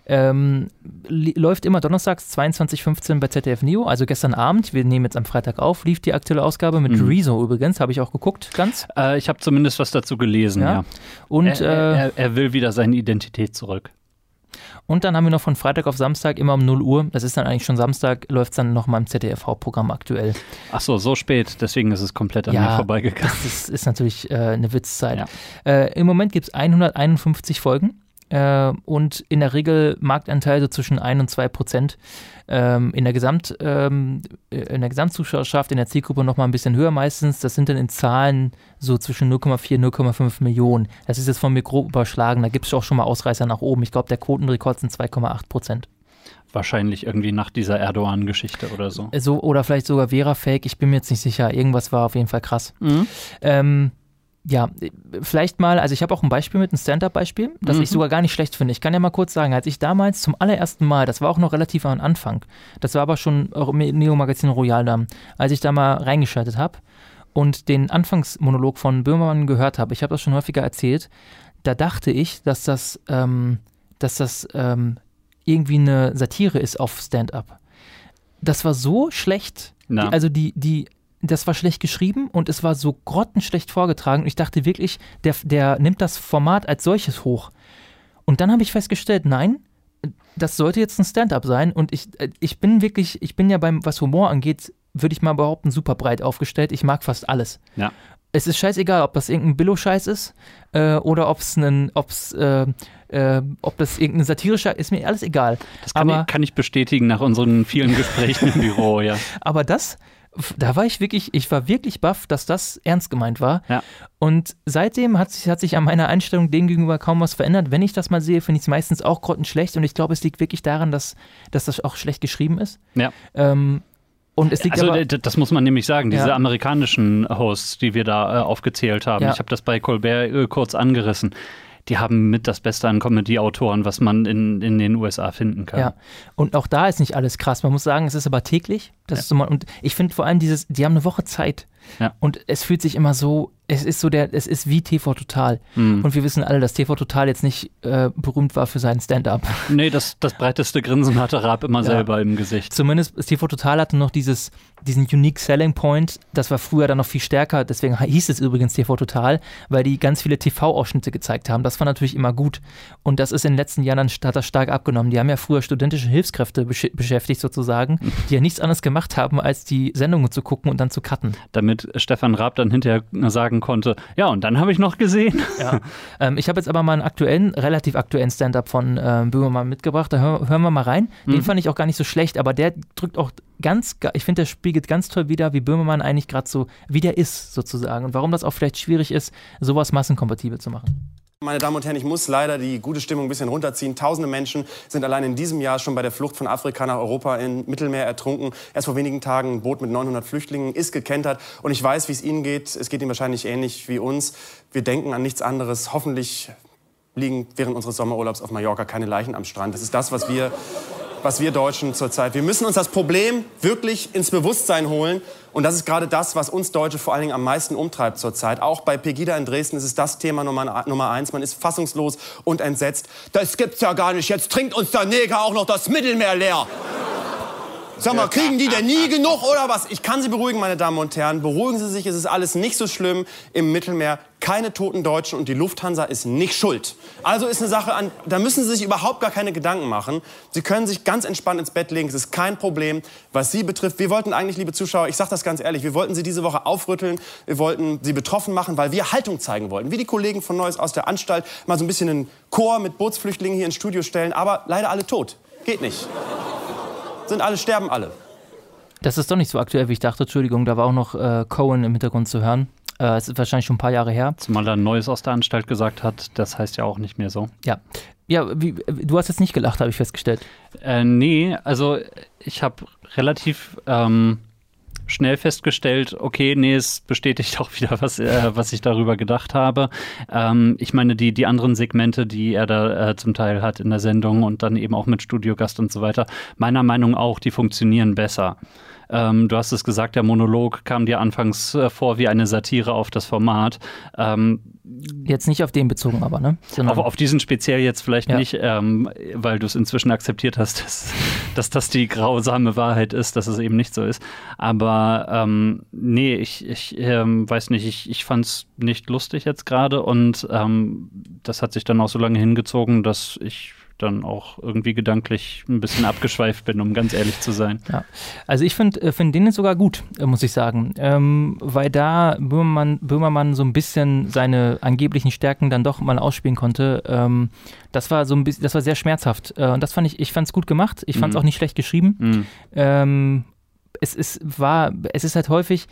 Ähm, läuft immer donnerstags 22.15 bei ZDF Neo, also gestern Abend, wir nehmen jetzt am Freitag auf, lief die aktuelle Ausgabe mit mhm. Rezo übrigens, habe ich auch geguckt, ganz. Äh, ich habe zumindest was dazu gelesen, ja. ja. Und, er, er, äh, er will wieder seine Identität zurück. Und dann haben wir noch von Freitag auf Samstag immer um 0 Uhr, das ist dann eigentlich schon Samstag, läuft es dann noch mal im ZDF-Hauptprogramm aktuell. Ach so, so spät, deswegen ist es komplett an ja, mir vorbeigegangen. Das ist, ist natürlich äh, eine Witzzeit. Ja. Äh, Im Moment gibt es 151 Folgen äh, und in der Regel Marktanteil so zwischen 1 und 2 Prozent. Ähm, in, der Gesamt, ähm, in der Gesamtzuschauerschaft, in der Zielgruppe noch mal ein bisschen höher meistens. Das sind dann in Zahlen so zwischen 0,4 0,5 Millionen. Das ist jetzt von mir grob überschlagen. Da gibt es auch schon mal Ausreißer nach oben. Ich glaube, der Quotenrekord sind 2,8 Prozent wahrscheinlich irgendwie nach dieser Erdogan-Geschichte oder so. so. Oder vielleicht sogar Vera-Fake, ich bin mir jetzt nicht sicher. Irgendwas war auf jeden Fall krass. Mhm. Ähm, ja, vielleicht mal, also ich habe auch ein Beispiel mit, ein Stand-up-Beispiel, das mhm. ich sogar gar nicht schlecht finde. Ich kann ja mal kurz sagen, als ich damals zum allerersten Mal, das war auch noch relativ am Anfang, das war aber schon Neo Magazin Royal da, als ich da mal reingeschaltet habe und den Anfangsmonolog von Böhmermann gehört habe, ich habe das schon häufiger erzählt, da dachte ich, dass das, ähm, dass das ähm, irgendwie eine Satire ist auf Stand-up. Das war so schlecht. Die, also die, die das war schlecht geschrieben und es war so grottenschlecht vorgetragen. Und ich dachte wirklich, der, der nimmt das Format als solches hoch. Und dann habe ich festgestellt, nein, das sollte jetzt ein Stand-up sein. Und ich, ich bin wirklich, ich bin ja beim, was Humor angeht, würde ich mal behaupten, super breit aufgestellt. Ich mag fast alles. Ja. Es ist scheißegal, ob das irgendein Billo-Scheiß ist äh, oder ob es ein, ob's, äh, äh, ob das irgendeine satirische, ist mir alles egal. Das kann, Aber, ich, kann ich bestätigen nach unseren vielen Gesprächen im Büro, ja. Aber das, da war ich wirklich, ich war wirklich baff, dass das ernst gemeint war. Ja. Und seitdem hat sich, hat sich an meiner Einstellung dem gegenüber kaum was verändert. Wenn ich das mal sehe, finde ich es meistens auch grottenschlecht. Und ich glaube, es liegt wirklich daran, dass, dass das auch schlecht geschrieben ist. Ja. Ähm, und es liegt also aber, das muss man nämlich sagen, diese ja. amerikanischen Hosts, die wir da äh, aufgezählt haben. Ja. Ich habe das bei Colbert äh, kurz angerissen die haben mit das Beste an Comedy-Autoren, was man in, in den USA finden kann. Ja, und auch da ist nicht alles krass. Man muss sagen, es ist aber täglich. Das ja. ist mal, und ich finde vor allem dieses, die haben eine Woche Zeit. Ja. Und es fühlt sich immer so, es ist so der, es ist wie TV Total. Mhm. Und wir wissen alle, dass TV Total jetzt nicht äh, berühmt war für seinen Stand-up. Nee, das, das breiteste Grinsen hatte Raab immer ja. selber im Gesicht. Zumindest TV Total hatte noch dieses, diesen Unique Selling Point. Das war früher dann noch viel stärker. Deswegen hieß es übrigens TV Total, weil die ganz viele TV-Ausschnitte gezeigt haben. Das war natürlich immer gut. Und das ist in den letzten Jahren dann hat das stark abgenommen. Die haben ja früher studentische Hilfskräfte besch beschäftigt sozusagen, die ja nichts anderes gemacht haben, als die Sendungen zu gucken und dann zu cutten. Damit Stefan Raab dann hinterher sagen konnte, ja, und dann habe ich noch gesehen. Ja. Ähm, ich habe jetzt aber mal einen aktuellen, relativ aktuellen Stand-up von äh, Böhmermann mitgebracht. Da hör, hören wir mal rein. Den mhm. fand ich auch gar nicht so schlecht, aber der drückt auch ganz, ich finde, der spiegelt ganz toll wieder, wie Böhmermann eigentlich gerade so, wie der ist sozusagen und warum das auch vielleicht schwierig ist, sowas massenkompatibel zu machen. Meine Damen und Herren, ich muss leider die gute Stimmung ein bisschen runterziehen. Tausende Menschen sind allein in diesem Jahr schon bei der Flucht von Afrika nach Europa im Mittelmeer ertrunken. Erst vor wenigen Tagen ein Boot mit 900 Flüchtlingen ist gekentert. Und ich weiß, wie es Ihnen geht. Es geht Ihnen wahrscheinlich ähnlich wie uns. Wir denken an nichts anderes. Hoffentlich liegen während unseres Sommerurlaubs auf Mallorca keine Leichen am Strand. Das ist das, was wir, was wir Deutschen zurzeit. Wir müssen uns das Problem wirklich ins Bewusstsein holen. Und das ist gerade das, was uns Deutsche vor allen Dingen am meisten umtreibt zurzeit. Auch bei Pegida in Dresden ist es das Thema Nummer, Nummer eins. Man ist fassungslos und entsetzt. Das gibt's ja gar nicht. Jetzt trinkt uns der Neger auch noch das Mittelmeer leer. Sag mal, kriegen die denn nie genug oder was? Ich kann Sie beruhigen, meine Damen und Herren. Beruhigen Sie sich, es ist alles nicht so schlimm im Mittelmeer. Keine toten Deutschen und die Lufthansa ist nicht schuld. Also ist eine Sache, an, da müssen Sie sich überhaupt gar keine Gedanken machen. Sie können sich ganz entspannt ins Bett legen, es ist kein Problem. Was Sie betrifft, wir wollten eigentlich, liebe Zuschauer, ich sage das ganz ehrlich, wir wollten Sie diese Woche aufrütteln, wir wollten Sie betroffen machen, weil wir Haltung zeigen wollten. Wie die Kollegen von Neues aus der Anstalt mal so ein bisschen einen Chor mit Bootsflüchtlingen hier ins Studio stellen, aber leider alle tot. Geht nicht sind alle, sterben alle. Das ist doch nicht so aktuell, wie ich dachte. Entschuldigung, da war auch noch äh, Cohen im Hintergrund zu hören. Äh, es ist wahrscheinlich schon ein paar Jahre her. Zumal er Neues aus der Anstalt gesagt hat, das heißt ja auch nicht mehr so. Ja. Ja, wie, du hast jetzt nicht gelacht, habe ich festgestellt. Äh, nee, also ich habe relativ ähm, schnell festgestellt, okay, nee, es bestätigt auch wieder, was, äh, was ich darüber gedacht habe. Ähm, ich meine, die, die anderen Segmente, die er da äh, zum Teil hat in der Sendung und dann eben auch mit Studiogast und so weiter, meiner Meinung nach auch, die funktionieren besser. Ähm, du hast es gesagt, der Monolog kam dir anfangs äh, vor wie eine Satire auf das Format. Ähm, jetzt nicht auf den bezogen, aber, ne? Auf, auf, diesen speziell jetzt vielleicht ja. nicht, ähm, weil du es inzwischen akzeptiert hast, dass, dass, das die grausame Wahrheit ist, dass es eben nicht so ist. Aber ähm, nee, ich, ich ähm, weiß nicht, ich, ich fand es nicht lustig jetzt gerade und ähm, das hat sich dann auch so lange hingezogen, dass ich dann auch irgendwie gedanklich ein bisschen abgeschweift bin, um ganz ehrlich zu sein. Ja. Also ich finde äh, find den sogar gut, äh, muss ich sagen, ähm, weil da Böhmermann, Böhmermann so ein bisschen seine angeblichen Stärken dann doch mal ausspielen konnte. Ähm, das war so ein bisschen, das war sehr schmerzhaft äh, und das fand ich, ich fand es gut gemacht. Ich fand es mhm. auch nicht schlecht geschrieben. Mhm. Ähm, es ist, war, es ist halt häufig,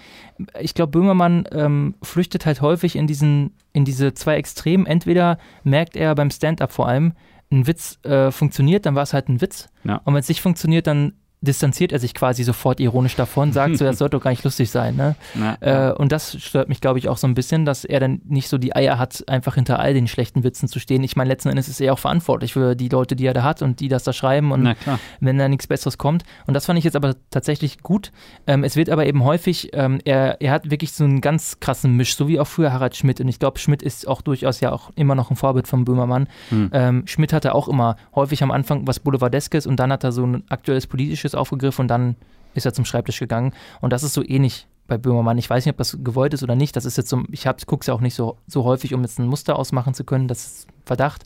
ich glaube, Böhmermann ähm, flüchtet halt häufig in diesen, in diese zwei Extremen. Entweder merkt er beim Stand-up vor allem, ein Witz äh, funktioniert, dann war es halt ein Witz. Ja. Und wenn es nicht funktioniert, dann distanziert er sich quasi sofort ironisch davon, sagt so, das sollte doch gar nicht lustig sein. Ne? Äh, und das stört mich, glaube ich, auch so ein bisschen, dass er dann nicht so die Eier hat, einfach hinter all den schlechten Witzen zu stehen. Ich meine, letzten Endes ist er auch verantwortlich für die Leute, die er da hat und die das da schreiben und wenn da nichts Besseres kommt. Und das fand ich jetzt aber tatsächlich gut. Ähm, es wird aber eben häufig, ähm, er, er hat wirklich so einen ganz krassen Misch, so wie auch früher Harald Schmidt. Und ich glaube, Schmidt ist auch durchaus ja auch immer noch ein Vorbild von Böhmermann. Hm. Ähm, Schmidt hatte auch immer häufig am Anfang was Boulevardeskes und dann hat er so ein aktuelles politisches aufgegriffen und dann ist er zum Schreibtisch gegangen. Und das ist so ähnlich bei Böhmermann. Ich weiß nicht, ob das gewollt ist oder nicht. Das ist jetzt so, ich gucke es ja auch nicht so, so häufig, um jetzt ein Muster ausmachen zu können. Das ist Verdacht.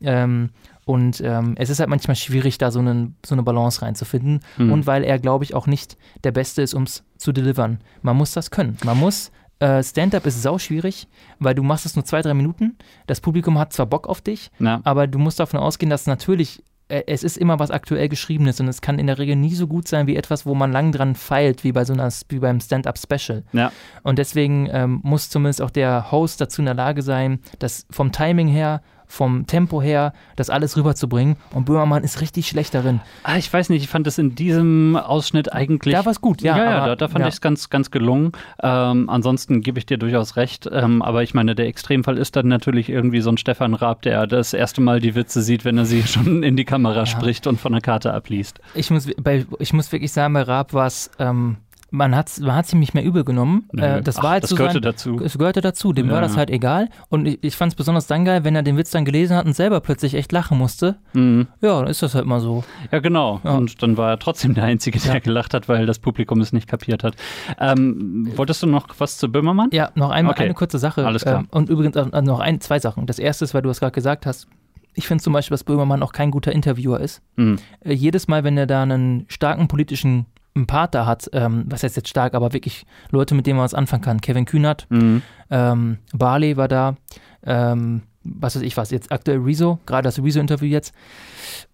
Ähm, und ähm, es ist halt manchmal schwierig, da so, einen, so eine Balance reinzufinden. Mhm. Und weil er, glaube ich, auch nicht der Beste ist, um es zu delivern. Man muss das können. Man muss äh, Stand-up ist sau schwierig, weil du machst es nur zwei, drei Minuten. Das Publikum hat zwar Bock auf dich, ja. aber du musst davon ausgehen, dass natürlich es ist immer was aktuell Geschriebenes und es kann in der Regel nie so gut sein wie etwas, wo man lang dran feilt, wie bei so einer wie beim Stand-up-Special. Ja. Und deswegen ähm, muss zumindest auch der Host dazu in der Lage sein, das vom Timing her vom Tempo her, das alles rüberzubringen. Und Böhmermann ist richtig schlecht darin. Ah, ich weiß nicht, ich fand das in diesem Ausschnitt eigentlich. Da war es gut, ja. Ja, ja da, da, fand ja. ich es ganz, ganz gelungen. Ähm, ansonsten gebe ich dir durchaus recht. Ähm, aber ich meine, der Extremfall ist dann natürlich irgendwie so ein Stefan Raab, der das erste Mal die Witze sieht, wenn er sie schon in die Kamera ja. spricht und von der Karte abliest. Ich muss, bei, ich muss wirklich sagen, bei Raab war es. Ähm, man hat man ihm nicht mehr übel genommen. Äh, das war halt das so gehörte sein, dazu. Es gehörte dazu. Dem ja. war das halt egal. Und ich, ich fand es besonders dann geil, wenn er den Witz dann gelesen hat und selber plötzlich echt lachen musste. Mhm. Ja, dann ist das halt mal so. Ja, genau. Ja. Und dann war er trotzdem der Einzige, der ja. gelacht hat, weil das Publikum es nicht kapiert hat. Ähm, wolltest du noch was zu Böhmermann? Ja, noch einmal okay. eine kurze Sache. Alles klar. Ähm, und übrigens äh, noch ein, zwei Sachen. Das erste ist, weil du es gerade gesagt hast, ich finde zum Beispiel, dass Böhmermann auch kein guter Interviewer ist. Mhm. Äh, jedes Mal, wenn er da einen starken politischen einen Part da hat, ähm, was heißt jetzt stark, aber wirklich Leute, mit denen man was anfangen kann. Kevin Kühnert, mhm. ähm, Barley war da, ähm, was weiß ich was, jetzt aktuell Rezo, gerade das Rezo-Interview jetzt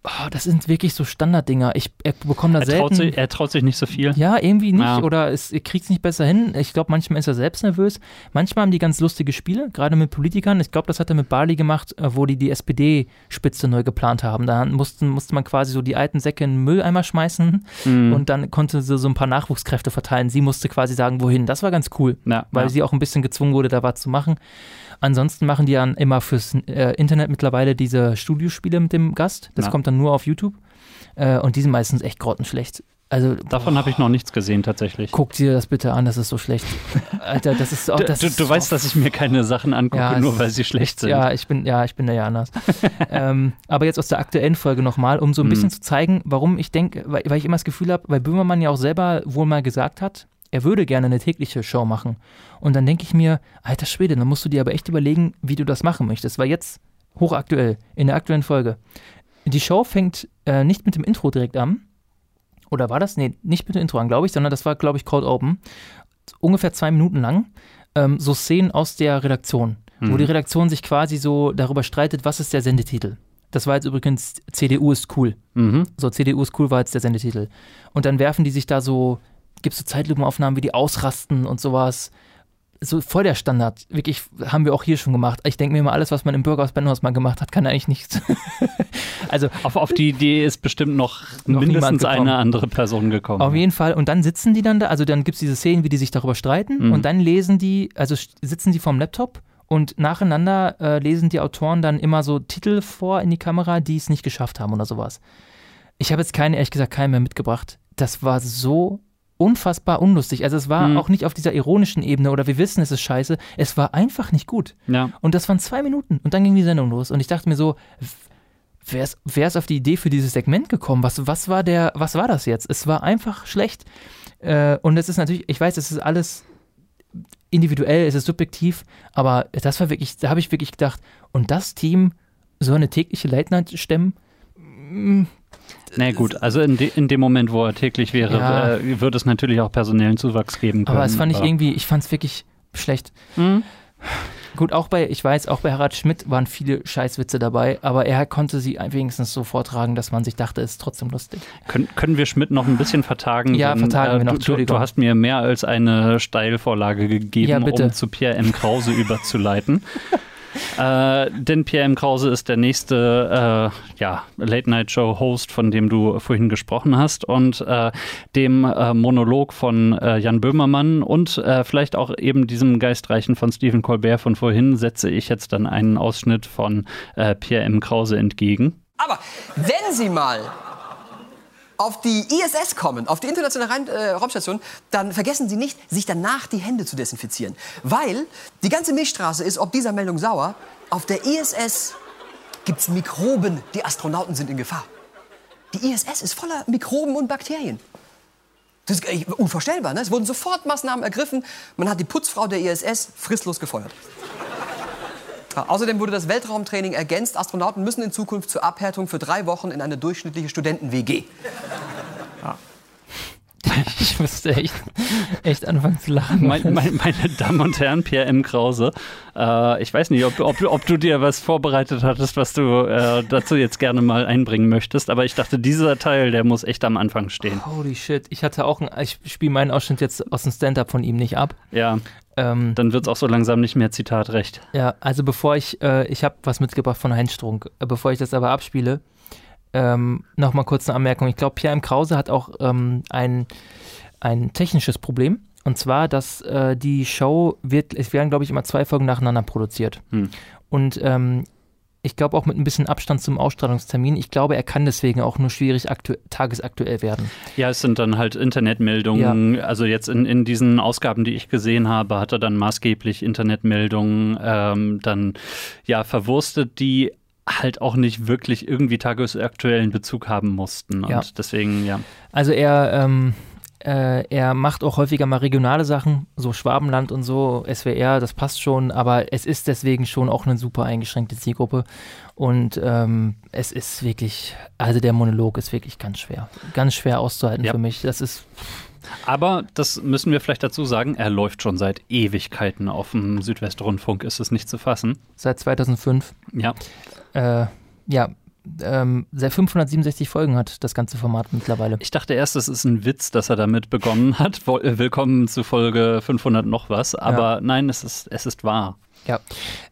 oh, das sind wirklich so Standarddinger. Ich bekomme da er selten. Traut sich, er traut sich nicht so viel. Ja, irgendwie nicht. Ja. Oder es, er kriegt es nicht besser hin. Ich glaube, manchmal ist er selbst nervös. Manchmal haben die ganz lustige Spiele, gerade mit Politikern. Ich glaube, das hat er mit Bali gemacht, äh, wo die die SPD-Spitze neu geplant haben. Da mussten, musste man quasi so die alten Säcke in den Mülleimer schmeißen mhm. und dann konnte sie so ein paar Nachwuchskräfte verteilen. Sie musste quasi sagen, wohin. Das war ganz cool, ja, weil ja. sie auch ein bisschen gezwungen wurde, da was zu machen. Ansonsten machen die dann immer für, übers äh, Internet mittlerweile diese Studiospiele mit dem Gast. Das Ja. kommt dann nur auf YouTube. Äh, und die sind meistens echt grottenschlecht. Also Davon habe ich noch nichts gesehen tatsächlich. guck dir das bitte an, das ist so schlecht. Alter, das ist, Du, das du, du so weißt, dass ich mir keine Sachen angucke, Ja, nur weil sie schlecht sind. Ja, ich bin, ja, ich bin da ja anders. ähm, aber jetzt aus der aktuellen Folge nochmal, um so ein bisschen Mhm. zu zeigen, warum ich denke, weil, weil ich immer das Gefühl habe, weil Böhmermann ja auch selber wohl mal gesagt hat, er würde gerne eine tägliche Show machen. Und dann denke ich mir, alter Schwede, dann musst du dir aber echt überlegen, wie du das machen möchtest. Weil jetzt, hochaktuell, in der aktuellen Folge, die Show fängt äh, nicht mit dem Intro direkt an. Oder war das? Nee, nicht mit dem Intro an, glaube ich, sondern das war, glaube ich, Cold Open. Ungefähr zwei Minuten lang. Ähm, so Szenen aus der Redaktion, wo Mhm. die Redaktion sich quasi so darüber streitet, was ist der Sendetitel. Das war jetzt übrigens CDU ist cool. Mhm. So, CDU ist cool war jetzt der Sendetitel. Und dann werfen die sich da so, gibt es so Zeitlupenaufnahmen, wie die ausrasten und sowas. So voll der Standard. Wirklich, haben wir auch hier schon gemacht. Ich denke mir immer, alles, was man im Bürgerhaus Benhaus mal gemacht hat, kann eigentlich nichts. also Auf, auf die Idee ist bestimmt noch, Noch mindestens eine andere Person gekommen. Auf jeden Fall. Und dann sitzen die dann da, also dann gibt es diese Szenen, wie die sich darüber streiten. Mhm. Und dann lesen die, also sitzen die vorm Laptop und nacheinander äh, lesen die Autoren dann immer so Titel vor in die Kamera, die es nicht geschafft haben oder sowas. Ich habe jetzt keinen, ehrlich gesagt, keinen mehr mitgebracht. Das war so unfassbar unlustig. Also es war Mhm. auch nicht auf dieser ironischen Ebene oder wir wissen, es ist scheiße. Es war einfach nicht gut. Ja. Und das waren zwei Minuten und dann ging die Sendung los. Und ich dachte mir so, wer ist, wer ist auf die Idee für dieses Segment gekommen? Was, was, war der, was war das jetzt? Es war einfach schlecht. Äh, und es ist natürlich, ich weiß, es ist alles individuell, es ist subjektiv, aber das war wirklich, da habe ich wirklich gedacht, und das Team so eine tägliche Late Night stemmen? Mm, Na gut, also in, de, in dem Moment, wo er täglich wäre, Ja. äh, würde es natürlich auch personellen Zuwachs geben können. Aber es fand ich irgendwie, ich fand es wirklich schlecht. Mhm. Gut, auch bei, ich weiß, auch bei Harald Schmidt waren viele Scheißwitze dabei, aber er konnte sie wenigstens so vortragen, dass man sich dachte, es ist trotzdem lustig. Können, können wir Schmidt noch ein bisschen vertagen? Ja, Denn, vertagen wir noch, du, du, du hast mir mehr als eine Steilvorlage gegeben, Ja, um zu Pierre M. Krause überzuleiten. Äh, denn Pierre M. Krause ist der nächste äh, ja, Late-Night-Show-Host, von dem du vorhin gesprochen hast. Und äh, dem äh, Monolog von äh, Jan Böhmermann und äh, vielleicht auch eben diesem Geistreichen von Stephen Colbert von vorhin setze ich jetzt dann einen Ausschnitt von Pierre M. Krause entgegen. Aber wenn Sie mal auf die ISS kommen, auf die internationale äh, Raumstation, dann vergessen Sie nicht, sich danach die Hände zu desinfizieren. Weil die ganze Milchstraße ist ob dieser Meldung sauer. Auf der ISS gibt es Mikroben. Die Astronauten sind in Gefahr. Die ISS ist voller Mikroben und Bakterien. Das ist äh, unvorstellbar. Ne? Es wurden sofort Maßnahmen ergriffen. Man hat die Putzfrau der ISS fristlos gefeuert. Ja, außerdem wurde das Weltraumtraining ergänzt. Astronauten müssen in Zukunft zur Abhärtung für drei Wochen in eine durchschnittliche Studenten-WG. Ich musste echt, echt anfangen zu lachen. Mein, mein, meine Damen und Herren, Pierre M. Krause, äh, ich weiß nicht, ob, ob, ob du dir was vorbereitet hattest, was du äh, dazu jetzt gerne mal einbringen möchtest, aber ich dachte, dieser Teil, der muss echt am Anfang stehen. Holy shit, ich hatte auch, ein, ich spiele meinen Ausschnitt jetzt aus dem Stand-Up von ihm nicht ab. Ja, Ähm, dann wird es auch so langsam nicht mehr Zitatrecht. Ja, also bevor ich, äh, ich habe was mitgebracht von Heinz Strunk, äh, bevor ich das aber abspiele, ähm, nochmal kurz eine Anmerkung. Ich glaube, Pierre M. Krause hat auch ähm, ein, ein technisches Problem. Und zwar, dass äh, die Show wird, es werden, glaube ich, immer zwei Folgen nacheinander produziert. Hm. Und ähm, ich glaube auch mit ein bisschen Abstand zum Ausstrahlungstermin. Ich glaube, er kann deswegen auch nur schwierig aktu tagesaktuell werden. Ja, es sind dann halt Internetmeldungen. Also jetzt in, in diesen Ausgaben, die ich gesehen habe, hat er dann maßgeblich Internetmeldungen ähm, dann ja verwurstet, die halt auch nicht wirklich irgendwie tagesaktuellen Bezug haben mussten. Und Ja. deswegen, ja. Also er, ähm, äh, er macht auch häufiger mal regionale Sachen, so Schwabenland und so, SWR, das passt schon, aber es ist deswegen schon auch eine super eingeschränkte Zielgruppe. Und ähm, es ist wirklich, also der Monolog ist wirklich ganz schwer. Ganz schwer auszuhalten Ja. für mich. Das ist, Aber das müssen wir vielleicht dazu sagen, er läuft schon seit Ewigkeiten auf dem Südwestrundfunk, ist es nicht zu fassen. seit 2005, Ja. äh, ja, ähm, seit 567 Folgen hat das ganze Format mittlerweile. Ich dachte erst, es ist ein Witz, dass er damit begonnen hat. Äh, Willkommen zu Folge 500 noch was. Aber nein, es ist, es ist wahr. Ja.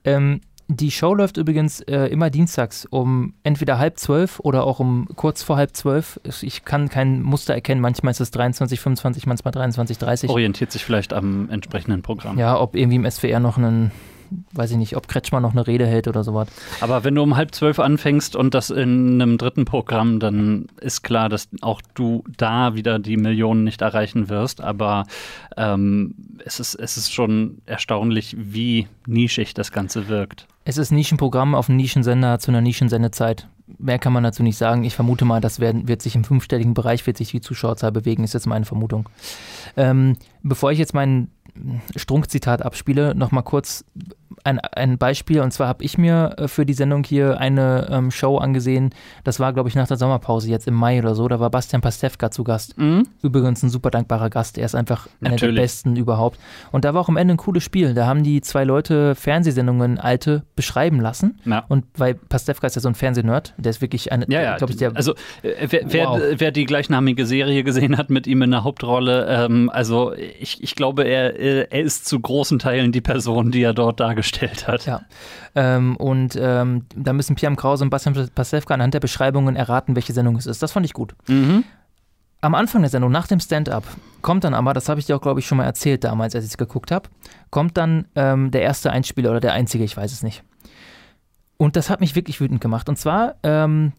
Ähm, die Show läuft übrigens äh, immer dienstags um entweder halb zwölf oder auch um kurz vor halb zwölf. Ich kann kein Muster erkennen. Manchmal ist es 23, 25, manchmal 23, 30. Orientiert sich vielleicht am entsprechenden Programm. Ja, ob irgendwie im SWR noch einen, weiß ich nicht, ob Kretschmann noch eine Rede hält oder sowas. Aber wenn du um halb zwölf anfängst und das in einem dritten Programm, dann ist klar, dass auch du da wieder die Millionen nicht erreichen wirst. Aber ähm, es, ist, es ist schon erstaunlich, wie nischig das Ganze wirkt. Es ist ein Nischenprogramm auf einem Nischensender zu einer Nischensendezeit. Mehr kann man dazu nicht sagen. Ich vermute mal, das werden, wird sich im fünfstelligen Bereich wird sich die Zuschauerzahl bewegen, ist jetzt meine Vermutung. Ähm, bevor ich jetzt mein Strunk-Zitat abspiele, nochmal kurz ein, ein Beispiel. Und zwar habe ich mir äh, für die Sendung hier eine ähm, Show angesehen. Das war, glaube ich, nach der Sommerpause, jetzt im Mai oder so. Da war Bastian Pastewka zu Gast. Mhm. Übrigens ein super dankbarer Gast. Er ist einfach einer der besten überhaupt. Und da war auch am Ende ein cooles Spiel. Da haben die zwei Leute Fernsehsendungen alte beschreiben lassen. Ja. Und weil Pastewka ist ja so ein Fernsehnerd, der ist wirklich eine, Ja, ja. glaube ich, der. also äh, wer, wer, Wow. wer die gleichnamige Serie gesehen hat mit ihm in der Hauptrolle, ähm, also ich, ich glaube, er, äh, er ist zu großen Teilen die Person, die er dort dargestellt hat. Ja. Ähm, und ähm, da müssen Pierre Krause und Bastian Pastewka anhand der Beschreibungen erraten, welche Sendung es ist. Das fand ich gut. Mhm. Am Anfang der Sendung, nach dem Stand-up, kommt dann aber, das habe ich dir auch, glaube ich, schon mal erzählt damals, als ich es geguckt habe, kommt dann ähm, der erste Einspieler oder der einzige, ich weiß es nicht. Und das hat mich wirklich wütend gemacht. Und zwar ähm,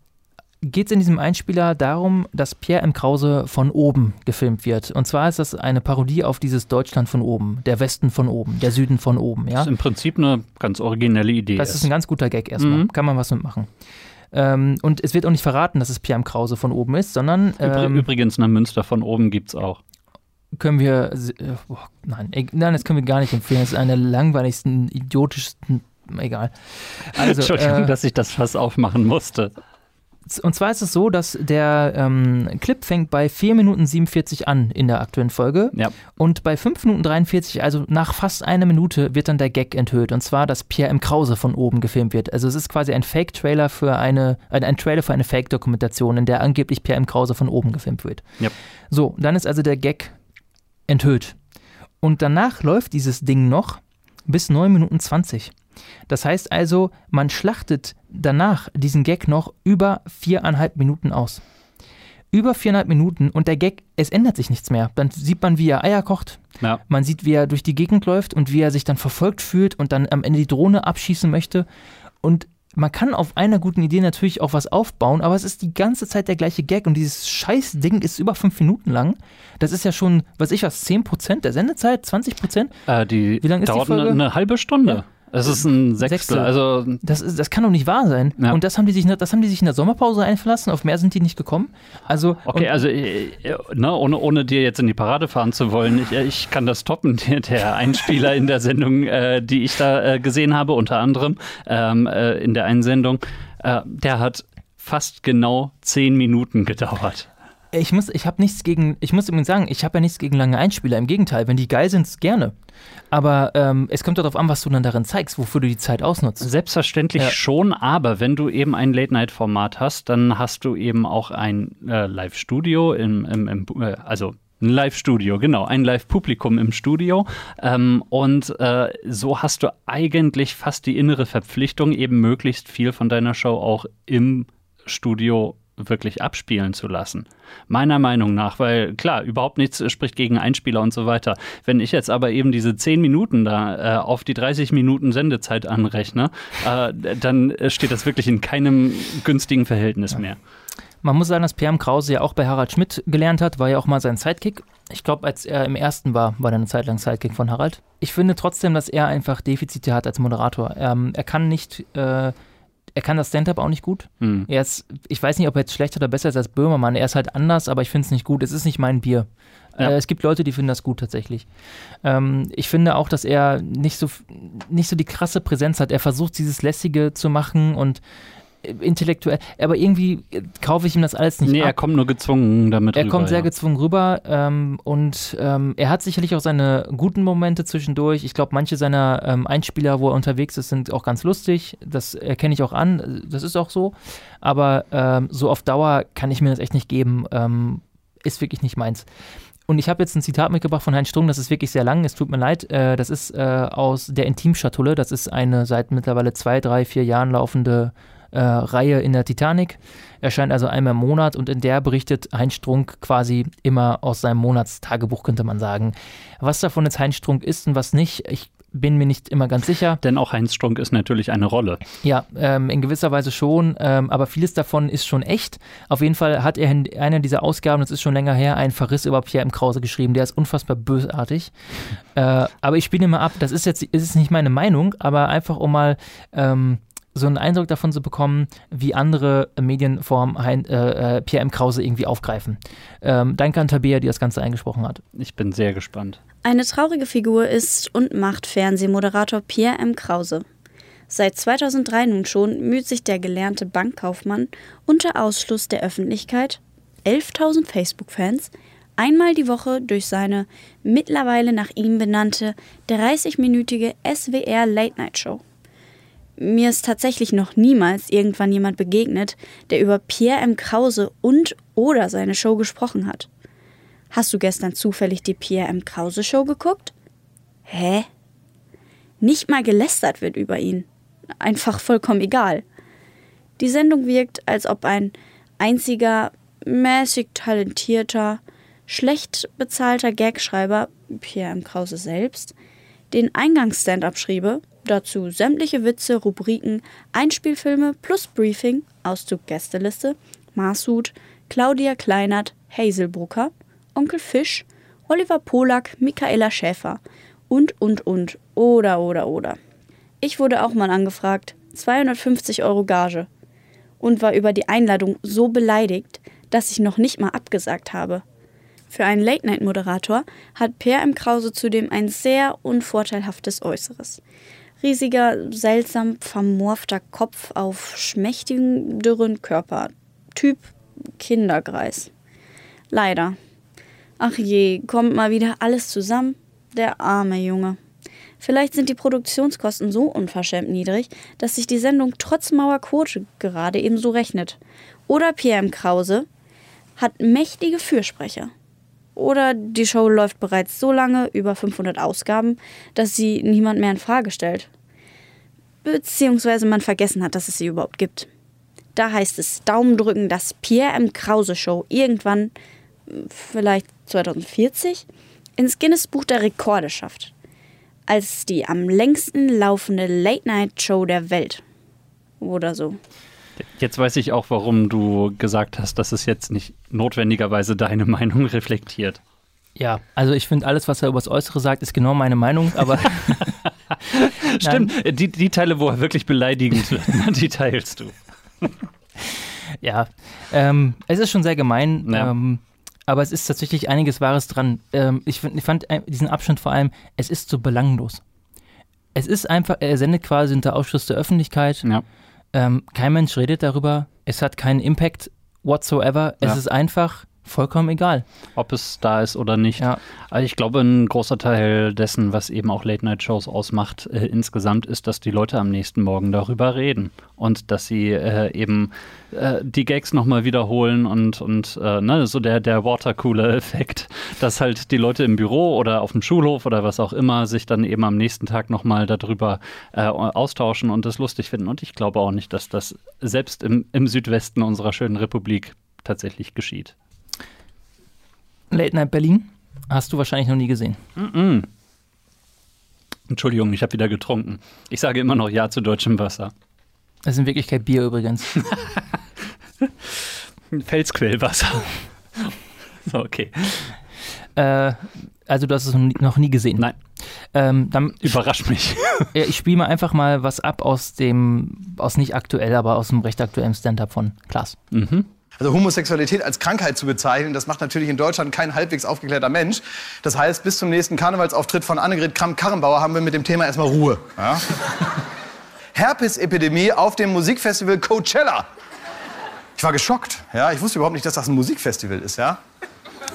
geht es in diesem Einspieler darum, dass Pierre M. Krause von oben gefilmt wird. Und zwar ist das eine Parodie auf dieses Deutschland von oben, der Westen von oben, der Süden von oben. Ja? Das ist im Prinzip eine ganz originelle Idee. Das ist ein ganz guter Gag erstmal. Mhm. Kann man was mitmachen. Ähm, und es wird auch nicht verraten, dass es Pierre M. Krause von oben ist, sondern ähm, Übrigens, eine Münster von oben gibt es auch. können wir. Boah, nein, nein, das können wir gar nicht empfehlen. Das ist eine der langweiligsten, idiotischsten. Egal. Also, Entschuldigung, äh, dass ich das fast aufmachen musste. Und zwar ist es so, dass der ähm, Clip fängt bei 4 Minuten 47 an in der aktuellen Folge. Ja. Und bei 5 Minuten 43, also nach fast einer Minute, wird dann der Gag enthüllt. Und zwar, dass Pierre M. Krause von oben gefilmt wird. Also es ist quasi ein Fake-Trailer für eine, ein, ein Trailer für eine Fake-Dokumentation, in der angeblich Pierre M. Krause von oben gefilmt wird. Ja. So, dann ist also der Gag enthüllt. Und danach läuft dieses Ding noch bis 9 Minuten 20. Das heißt also, man schlachtet danach diesen Gag noch über viereinhalb Minuten aus. Über viereinhalb Minuten und der Gag, es ändert sich nichts mehr. Dann sieht man, wie er Eier kocht. Ja. Man sieht, wie er durch die Gegend läuft und wie er sich dann verfolgt fühlt und dann am Ende die Drohne abschießen möchte. Und man kann auf einer guten Idee natürlich auch was aufbauen, aber es ist die ganze Zeit der gleiche Gag und dieses scheiß Ding ist über fünf Minuten lang. Das ist ja schon, was ich was, 10% der Sendezeit, 20%? Äh, die Wie lang ist die dauert Folge? eine, eine halbe Stunde. Ja. Es ist ein Sechstel. Sechstel. Also Das, ist, das kann doch nicht wahr sein. Ja. Und das haben, die sich, das haben die sich in der Sommerpause einverlassen, auf mehr sind die nicht gekommen. Also, Okay, also äh, äh, ne, ohne, ohne dir jetzt in die Parade fahren zu wollen, ich, äh, ich kann das toppen. Der, der Einspieler in der Sendung, äh, die ich da äh, gesehen habe, unter anderem ähm, äh, in der einen Sendung, äh, der hat fast genau zehn Minuten gedauert. Ich muss, ich habe nichts gegen, ich muss übrigens sagen, ich habe ja nichts gegen lange Einspieler. Im Gegenteil, wenn die geil sind, gerne. Aber ähm, es kommt darauf an, was du dann darin zeigst, wofür du die Zeit ausnutzt. Selbstverständlich Ja. schon, aber wenn du eben ein Late-Night-Format hast, dann hast du eben auch ein äh, Live-Studio, im, im, im, äh, also ein Live-Studio, genau, ein Live-Publikum im Studio. Ähm, und äh, so hast du eigentlich fast die innere Verpflichtung, eben möglichst viel von deiner Show auch im Studio wirklich abspielen zu lassen. Meiner Meinung nach, weil klar, überhaupt nichts spricht gegen Einspieler und so weiter. Wenn ich jetzt aber eben diese 10 Minuten da äh, auf die 30 Minuten Sendezeit anrechne, äh, dann steht das wirklich in keinem günstigen Verhältnis mehr. Man muss sagen, dass PM Krause ja auch bei Harald Schmidt gelernt hat, war ja auch mal sein Sidekick. Ich glaube, als er im ersten war, war er eine Zeit lang Sidekick von Harald. Ich finde trotzdem, dass er einfach Defizite hat als Moderator. Ähm, er kann nicht, äh, er kann das Stand-up auch nicht gut. Hm. Er ist, ich weiß nicht, ob er jetzt schlechter oder besser ist als Böhmermann. Er ist halt anders, aber ich finde es nicht gut. Es ist nicht mein Bier. Ja. Äh, es gibt Leute, die finden das gut tatsächlich. Ähm, ich finde auch, dass er nicht so, nicht so die krasse Präsenz hat. Er versucht, dieses Lässige zu machen und intellektuell, aber irgendwie äh, kaufe ich ihm das alles nicht Nee, er ab. kommt nur gezwungen damit Er rüber, kommt sehr ja. gezwungen rüber ähm, und ähm, er hat sicherlich auch seine guten Momente zwischendurch. Ich glaube, manche seiner ähm, Einspieler, wo er unterwegs ist, sind auch ganz lustig. Das erkenne ich auch an. Das ist auch so. Aber ähm, so auf Dauer kann ich mir das echt nicht geben. Ähm, ist wirklich nicht meins. Und ich habe jetzt ein Zitat mitgebracht von Heinz Strunk, das ist wirklich sehr lang, es tut mir leid. Äh, das ist äh, aus der Intimschatulle, das ist eine seit mittlerweile zwei, drei, vier Jahren laufende äh, Reihe in der Titanic. Erscheint also einmal im Monat und in der berichtet Heinz Strunk quasi immer aus seinem Monatstagebuch, könnte man sagen. Was davon jetzt Heinz Strunk ist und was nicht, ich bin mir nicht immer ganz sicher. Denn auch Heinz Strunk ist natürlich eine Rolle. Ja, ähm, in gewisser Weise schon, ähm, aber vieles davon ist schon echt. Auf jeden Fall hat er in einer dieser Ausgaben, das ist schon länger her, einen Verriss über Pierre M. Krause geschrieben. Der ist unfassbar bösartig. Äh, aber ich spiele mal ab, das ist jetzt ist nicht meine Meinung, aber einfach um mal ähm, so einen Eindruck davon zu bekommen, wie andere Medienformen hein, äh, äh, Pierre M. Krause irgendwie aufgreifen. Ähm, danke an Tabea, die das Ganze eingesprochen hat. Ich bin sehr gespannt. Eine traurige Figur ist und macht Fernsehmoderator Pierre M. Krause. Seit 2003 nun schon müht sich der gelernte Bankkaufmann unter Ausschluss der Öffentlichkeit, 11.000 Facebook-Fans, einmal die Woche durch seine mittlerweile nach ihm benannte 30-minütige SWR Late Night Show. Mir ist tatsächlich noch niemals irgendwann jemand begegnet, der über Pierre M. Krause und oder seine Show gesprochen hat. Hast du gestern zufällig die Pierre M. Krause Show geguckt? Hä? Nicht mal gelästert wird über ihn. Einfach vollkommen egal. Die Sendung wirkt, als ob ein einziger, mäßig talentierter, schlecht bezahlter Gagschreiber, Pierre M. Krause selbst, den Eingangs-Stand-up schriebe, dazu sämtliche Witze, Rubriken, Einspielfilme plus Briefing, Auszug Gästeliste, Marshut, Claudia Kleinert, Hazelbrucker, Onkel Fisch, Oliver Polak, Michaela Schäfer und, und, und, oder, oder, oder. Ich wurde auch mal angefragt, 250 Euro Gage und war über die Einladung so beleidigt, dass ich noch nicht mal abgesagt habe. Für einen Late-Night-Moderator hat Per M. Krause zudem ein sehr unvorteilhaftes Äußeres. Riesiger, seltsam vermorfter Kopf auf schmächtigen, dürren Körper. Typ Kindergreis. Leider. Ach je, kommt mal wieder alles zusammen? Der arme Junge. Vielleicht sind die Produktionskosten so unverschämt niedrig, dass sich die Sendung trotz Mauerquote gerade ebenso rechnet. Oder Pierre M. Krause hat mächtige Fürsprecher. Oder die Show läuft bereits so lange, über 500 Ausgaben, dass sie niemand mehr in Frage stellt. Beziehungsweise man vergessen hat, dass es sie überhaupt gibt. Da heißt es Daumen drücken, dass Pierre M. Krause Show irgendwann, vielleicht 2040, ins Guinness Buch der Rekorde schafft. Als die am längsten laufende Late-Night-Show der Welt. Oder so. Jetzt weiß ich auch, warum du gesagt hast, dass es jetzt nicht notwendigerweise deine Meinung reflektiert. Ja, also ich finde, alles, was er übers Äußere sagt, ist genau meine Meinung, aber. Stimmt, die, die Teile, wo er wirklich beleidigend wird, die teilst du. ja, ähm, es ist schon sehr gemein, Ja. ähm, aber es ist tatsächlich einiges Wahres dran. Ähm, ich, find, ich fand äh, diesen Abschnitt vor allem, es ist so belanglos. Es ist einfach, er sendet quasi unter Ausschluss der Öffentlichkeit. Ja. Ähm, kein Mensch redet darüber. Es hat keinen Impact whatsoever. Es Ja. ist einfach vollkommen egal. ob es da ist oder nicht. Ja. Also ich glaube, ein großer Teil dessen, was eben auch Late-Night-Shows ausmacht, äh, insgesamt ist, dass die Leute am nächsten Morgen darüber reden und dass sie äh, eben äh, die Gags nochmal wiederholen und, und äh, ne, so der, der Watercooler-Effekt, dass halt die Leute im Büro oder auf dem Schulhof oder was auch immer sich dann eben am nächsten Tag nochmal darüber äh, austauschen und das lustig finden. Und ich glaube auch nicht, dass das selbst im, im Südwesten unserer schönen Republik tatsächlich geschieht. Late Night Berlin hast du wahrscheinlich noch nie gesehen. Entschuldigung, ich habe wieder getrunken. Ich sage immer noch Ja zu deutschem Wasser. Das ist in Wirklichkeit Bier übrigens. Felsquellwasser. so, okay. äh, also du hast es noch nie, gesehen. Nein, Ähm, dann, überrascht mich. ja, ich spiele mal einfach mal was ab aus dem, aus nicht aktuell, aber aus dem recht aktuellen Stand-up von Klaas. Also Homosexualität als Krankheit zu bezeichnen, das macht natürlich in Deutschland kein halbwegs aufgeklärter Mensch. Das heißt, bis zum nächsten Karnevalsauftritt von Annegret Kramp-Karrenbauer haben wir mit dem Thema erstmal Ruhe. Ja? Herpesepidemie auf dem Musikfestival Coachella. Ich war geschockt. Ja? Ich wusste überhaupt nicht, dass das ein Musikfestival ist. Ja?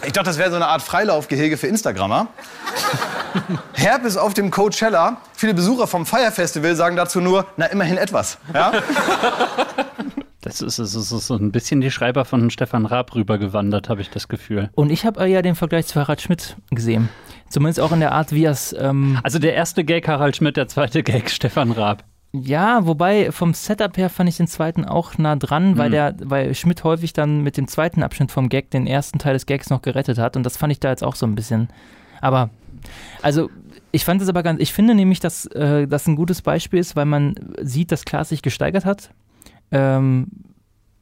Ich dachte, das wäre so eine Art Freilaufgehege für Instagrammer. Herpes auf dem Coachella. Viele Besucher vom Fire Festival sagen dazu nur, na immerhin etwas. Ja? Das ist, das ist so ein bisschen die Schreiber von Stefan Raab rübergewandert, habe ich das Gefühl. Und ich habe ja den Vergleich zu Harald Schmidt gesehen. Zumindest auch in der Art, wie er es. Ähm, Also der erste Gag Harald Schmidt, der zweite Gag Stefan Raab. ja, wobei vom Setup her fand ich den zweiten auch nah dran, weil, der, weil Schmidt häufig dann mit dem zweiten Abschnitt vom Gag den ersten Teil des Gags noch gerettet hat. Und das fand ich da jetzt auch so ein bisschen. Aber, also, Ich fand es aber ganz, ich finde nämlich, dass äh, das ein gutes Beispiel ist, weil man sieht, dass Klaas sich gesteigert hat. Ähm,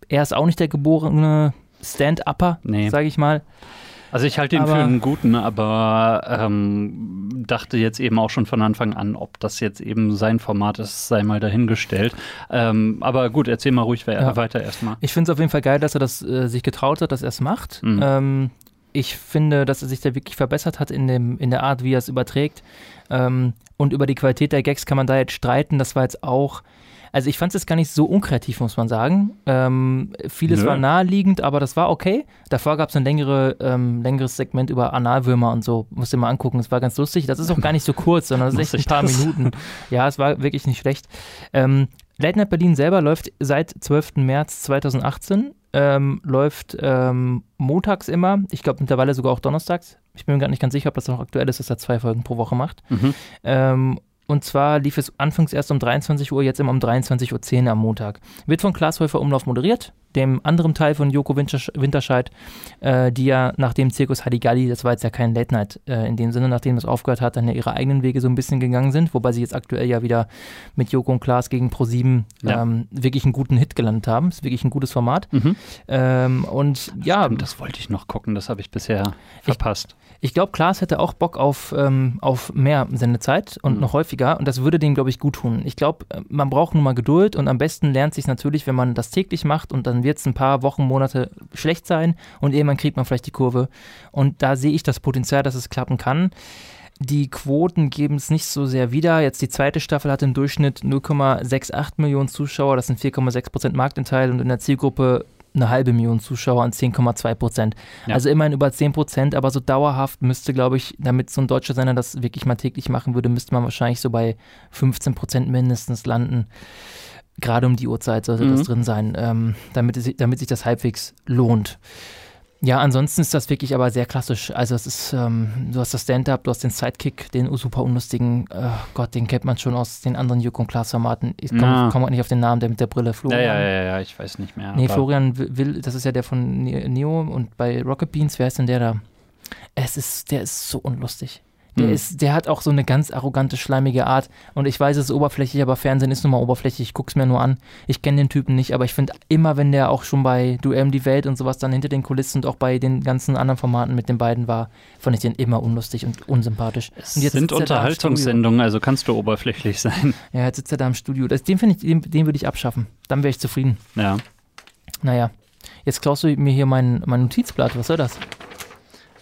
er ist auch nicht der geborene Stand-Upper, Nee. sage ich mal. Also ich halte ihn Aber- für einen guten, aber ähm, dachte jetzt eben auch schon von Anfang an, ob das jetzt eben sein Format ist, sei mal dahingestellt. Ähm, aber gut, erzähl mal ruhig Ja. weiter erstmal. Ich finde es auf jeden Fall geil, dass er das äh, sich getraut hat, dass er es macht. Mhm. Ähm, ich finde, dass er sich da wirklich verbessert hat in, dem, in der Art, wie er es überträgt. Ähm, und über die Qualität der Gags kann man da jetzt streiten. Das war jetzt auch. Also ich fand es jetzt gar nicht so unkreativ, muss man sagen. Ähm, vieles Nö. war naheliegend, aber das war okay. Davor gab es ein längere, ähm, längeres Segment über Analwürmer und so. Musst du mal angucken. Es war ganz lustig. Das ist auch gar nicht so kurz, sondern das ist echt ein paar das? Minuten. Ja, es war wirklich nicht schlecht. Ähm, Late Night Berlin selber läuft seit 12. März 2018. Ähm, läuft ähm, montags immer. Ich glaube mittlerweile sogar auch donnerstags. Ich bin mir gar nicht ganz sicher, ob das noch aktuell ist, dass er zwei Folgen pro Woche macht. Mhm. Ähm, und zwar lief es anfangs erst um 23 Uhr, jetzt immer um 23.10 Uhr am Montag. Wird von Klaas Häufer Umlauf moderiert, dem anderen Teil von Joko Wintersch Winterscheid, äh, die ja nach dem Zirkus Halligalli, das war jetzt ja kein Late Night äh, in dem Sinne, nachdem das aufgehört hat, dann ja ihre eigenen Wege so ein bisschen gegangen sind, wobei sie jetzt aktuell ja wieder mit Joko und Klaas gegen Pro7 Ja. ähm, wirklich einen guten Hit gelandet haben. Ist wirklich ein gutes Format. Mhm. Ähm, und ja, Stimmt, das wollte ich noch gucken, das habe ich bisher verpasst. ich glaube, Klaas hätte auch Bock auf, ähm, auf mehr Sendezeit und Mhm. noch häufiger und das würde dem, glaube ich, gut tun. Ich glaube, äh, man braucht nur mal Geduld und am besten lernt sich natürlich, wenn man das täglich macht und dann wird es ein paar Wochen, Monate schlecht sein und irgendwann kriegt man vielleicht die Kurve. Und da sehe ich das Potenzial, dass es klappen kann. Die Quoten geben es nicht so sehr wieder. Jetzt die zweite Staffel hat im Durchschnitt 0,68 Millionen Zuschauer, das sind 4,6 Prozent Marktanteil und in der Zielgruppe eine halbe Million Zuschauer und 10,2 Prozent. Ja. Also immerhin über 10 Prozent, aber so dauerhaft müsste, glaube ich, damit so ein deutscher Sender das wirklich mal täglich machen würde, müsste man wahrscheinlich so bei 15 Prozent mindestens landen. Gerade um die Uhrzeit sollte das Mhm. drin sein, ähm, damit, es, damit sich das halbwegs lohnt. Ja, ansonsten ist das wirklich aber sehr klassisch. Also es ist, ähm, du hast das Stand-Up, du hast den Sidekick, den super unlustigen, äh, Gott, den kennt man schon aus den anderen Joko und Klaas-Formaten. Ich komme Ja. komm grad nicht auf den Namen, der mit der Brille, Ja, Florian. ja, ja, ja, ich weiß nicht mehr. Nee, Florian Will- Will, das ist ja der von Ne- Neo und bei Rocket Beans, wer ist denn der da? Es ist, der ist so unlustig. Der, Hm. ist, der hat auch so eine ganz arrogante, schleimige Art. Und ich weiß, es ist oberflächlich, aber Fernsehen ist nun mal oberflächlich. Ich guck's mir nur an. Ich kenne den Typen nicht, aber ich finde immer, wenn der auch schon bei Duell um die Welt und sowas dann hinter den Kulissen und auch bei den ganzen anderen Formaten mit den beiden war, fand ich den immer unlustig und unsympathisch. Es und jetzt sind er. Unterhaltungssendungen, also kannst du oberflächlich sein. Ja, jetzt sitzt er da im Studio. Das, den finde ich, den, den würde ich abschaffen. Dann wäre ich zufrieden. Ja. Naja, jetzt klaust du mir hier mein, mein Notizblatt. Was soll das?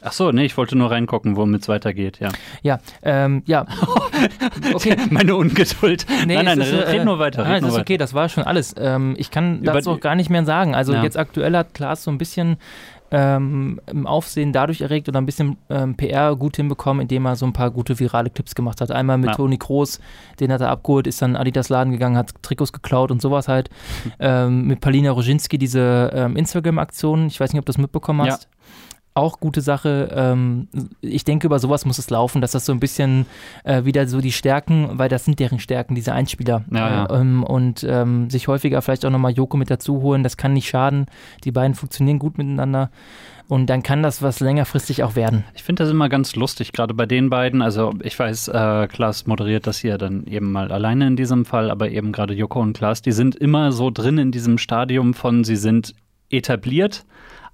Ach so, nee, ich wollte nur reingucken, womit es weitergeht, ja. Ja, ähm, ja. Okay. Meine Ungeduld. Nee, nein, nein, ist, red äh, nur weiter. Nein, Red nur ist weiter. okay, das war schon alles. Ähm, ich kann Über dazu auch gar nicht mehr sagen. Also Ja. jetzt aktuell hat Klaas so ein bisschen ähm, Aufsehen dadurch erregt oder ein bisschen ähm, PR gut hinbekommen, indem er so ein paar gute virale Clips gemacht hat. Einmal mit Ja. Toni Kroos, den hat er abgeholt, ist dann Adidas Laden gegangen, hat Trikots geklaut und sowas halt. ähm, mit Palina Roginski diese ähm, Instagram-Aktion, ich weiß nicht, ob du das mitbekommen Ja. Auch gute Sache. Ähm, ich denke, über sowas muss es laufen, dass das so ein bisschen äh, wieder so die Stärken, weil das sind deren Stärken, diese Einspieler. Ja, ja. Äh, ähm, und ähm, sich häufiger vielleicht auch nochmal Joko mit dazu holen, das kann nicht schaden. Die beiden funktionieren gut miteinander. Und dann kann das was längerfristig auch werden. Ich finde das immer ganz lustig, gerade bei den beiden. Also ich weiß, äh, Klaas moderiert das hier dann eben mal alleine in diesem Fall, aber eben gerade Joko und Klaas, die sind immer so drin in diesem Stadium von, sie sind etabliert,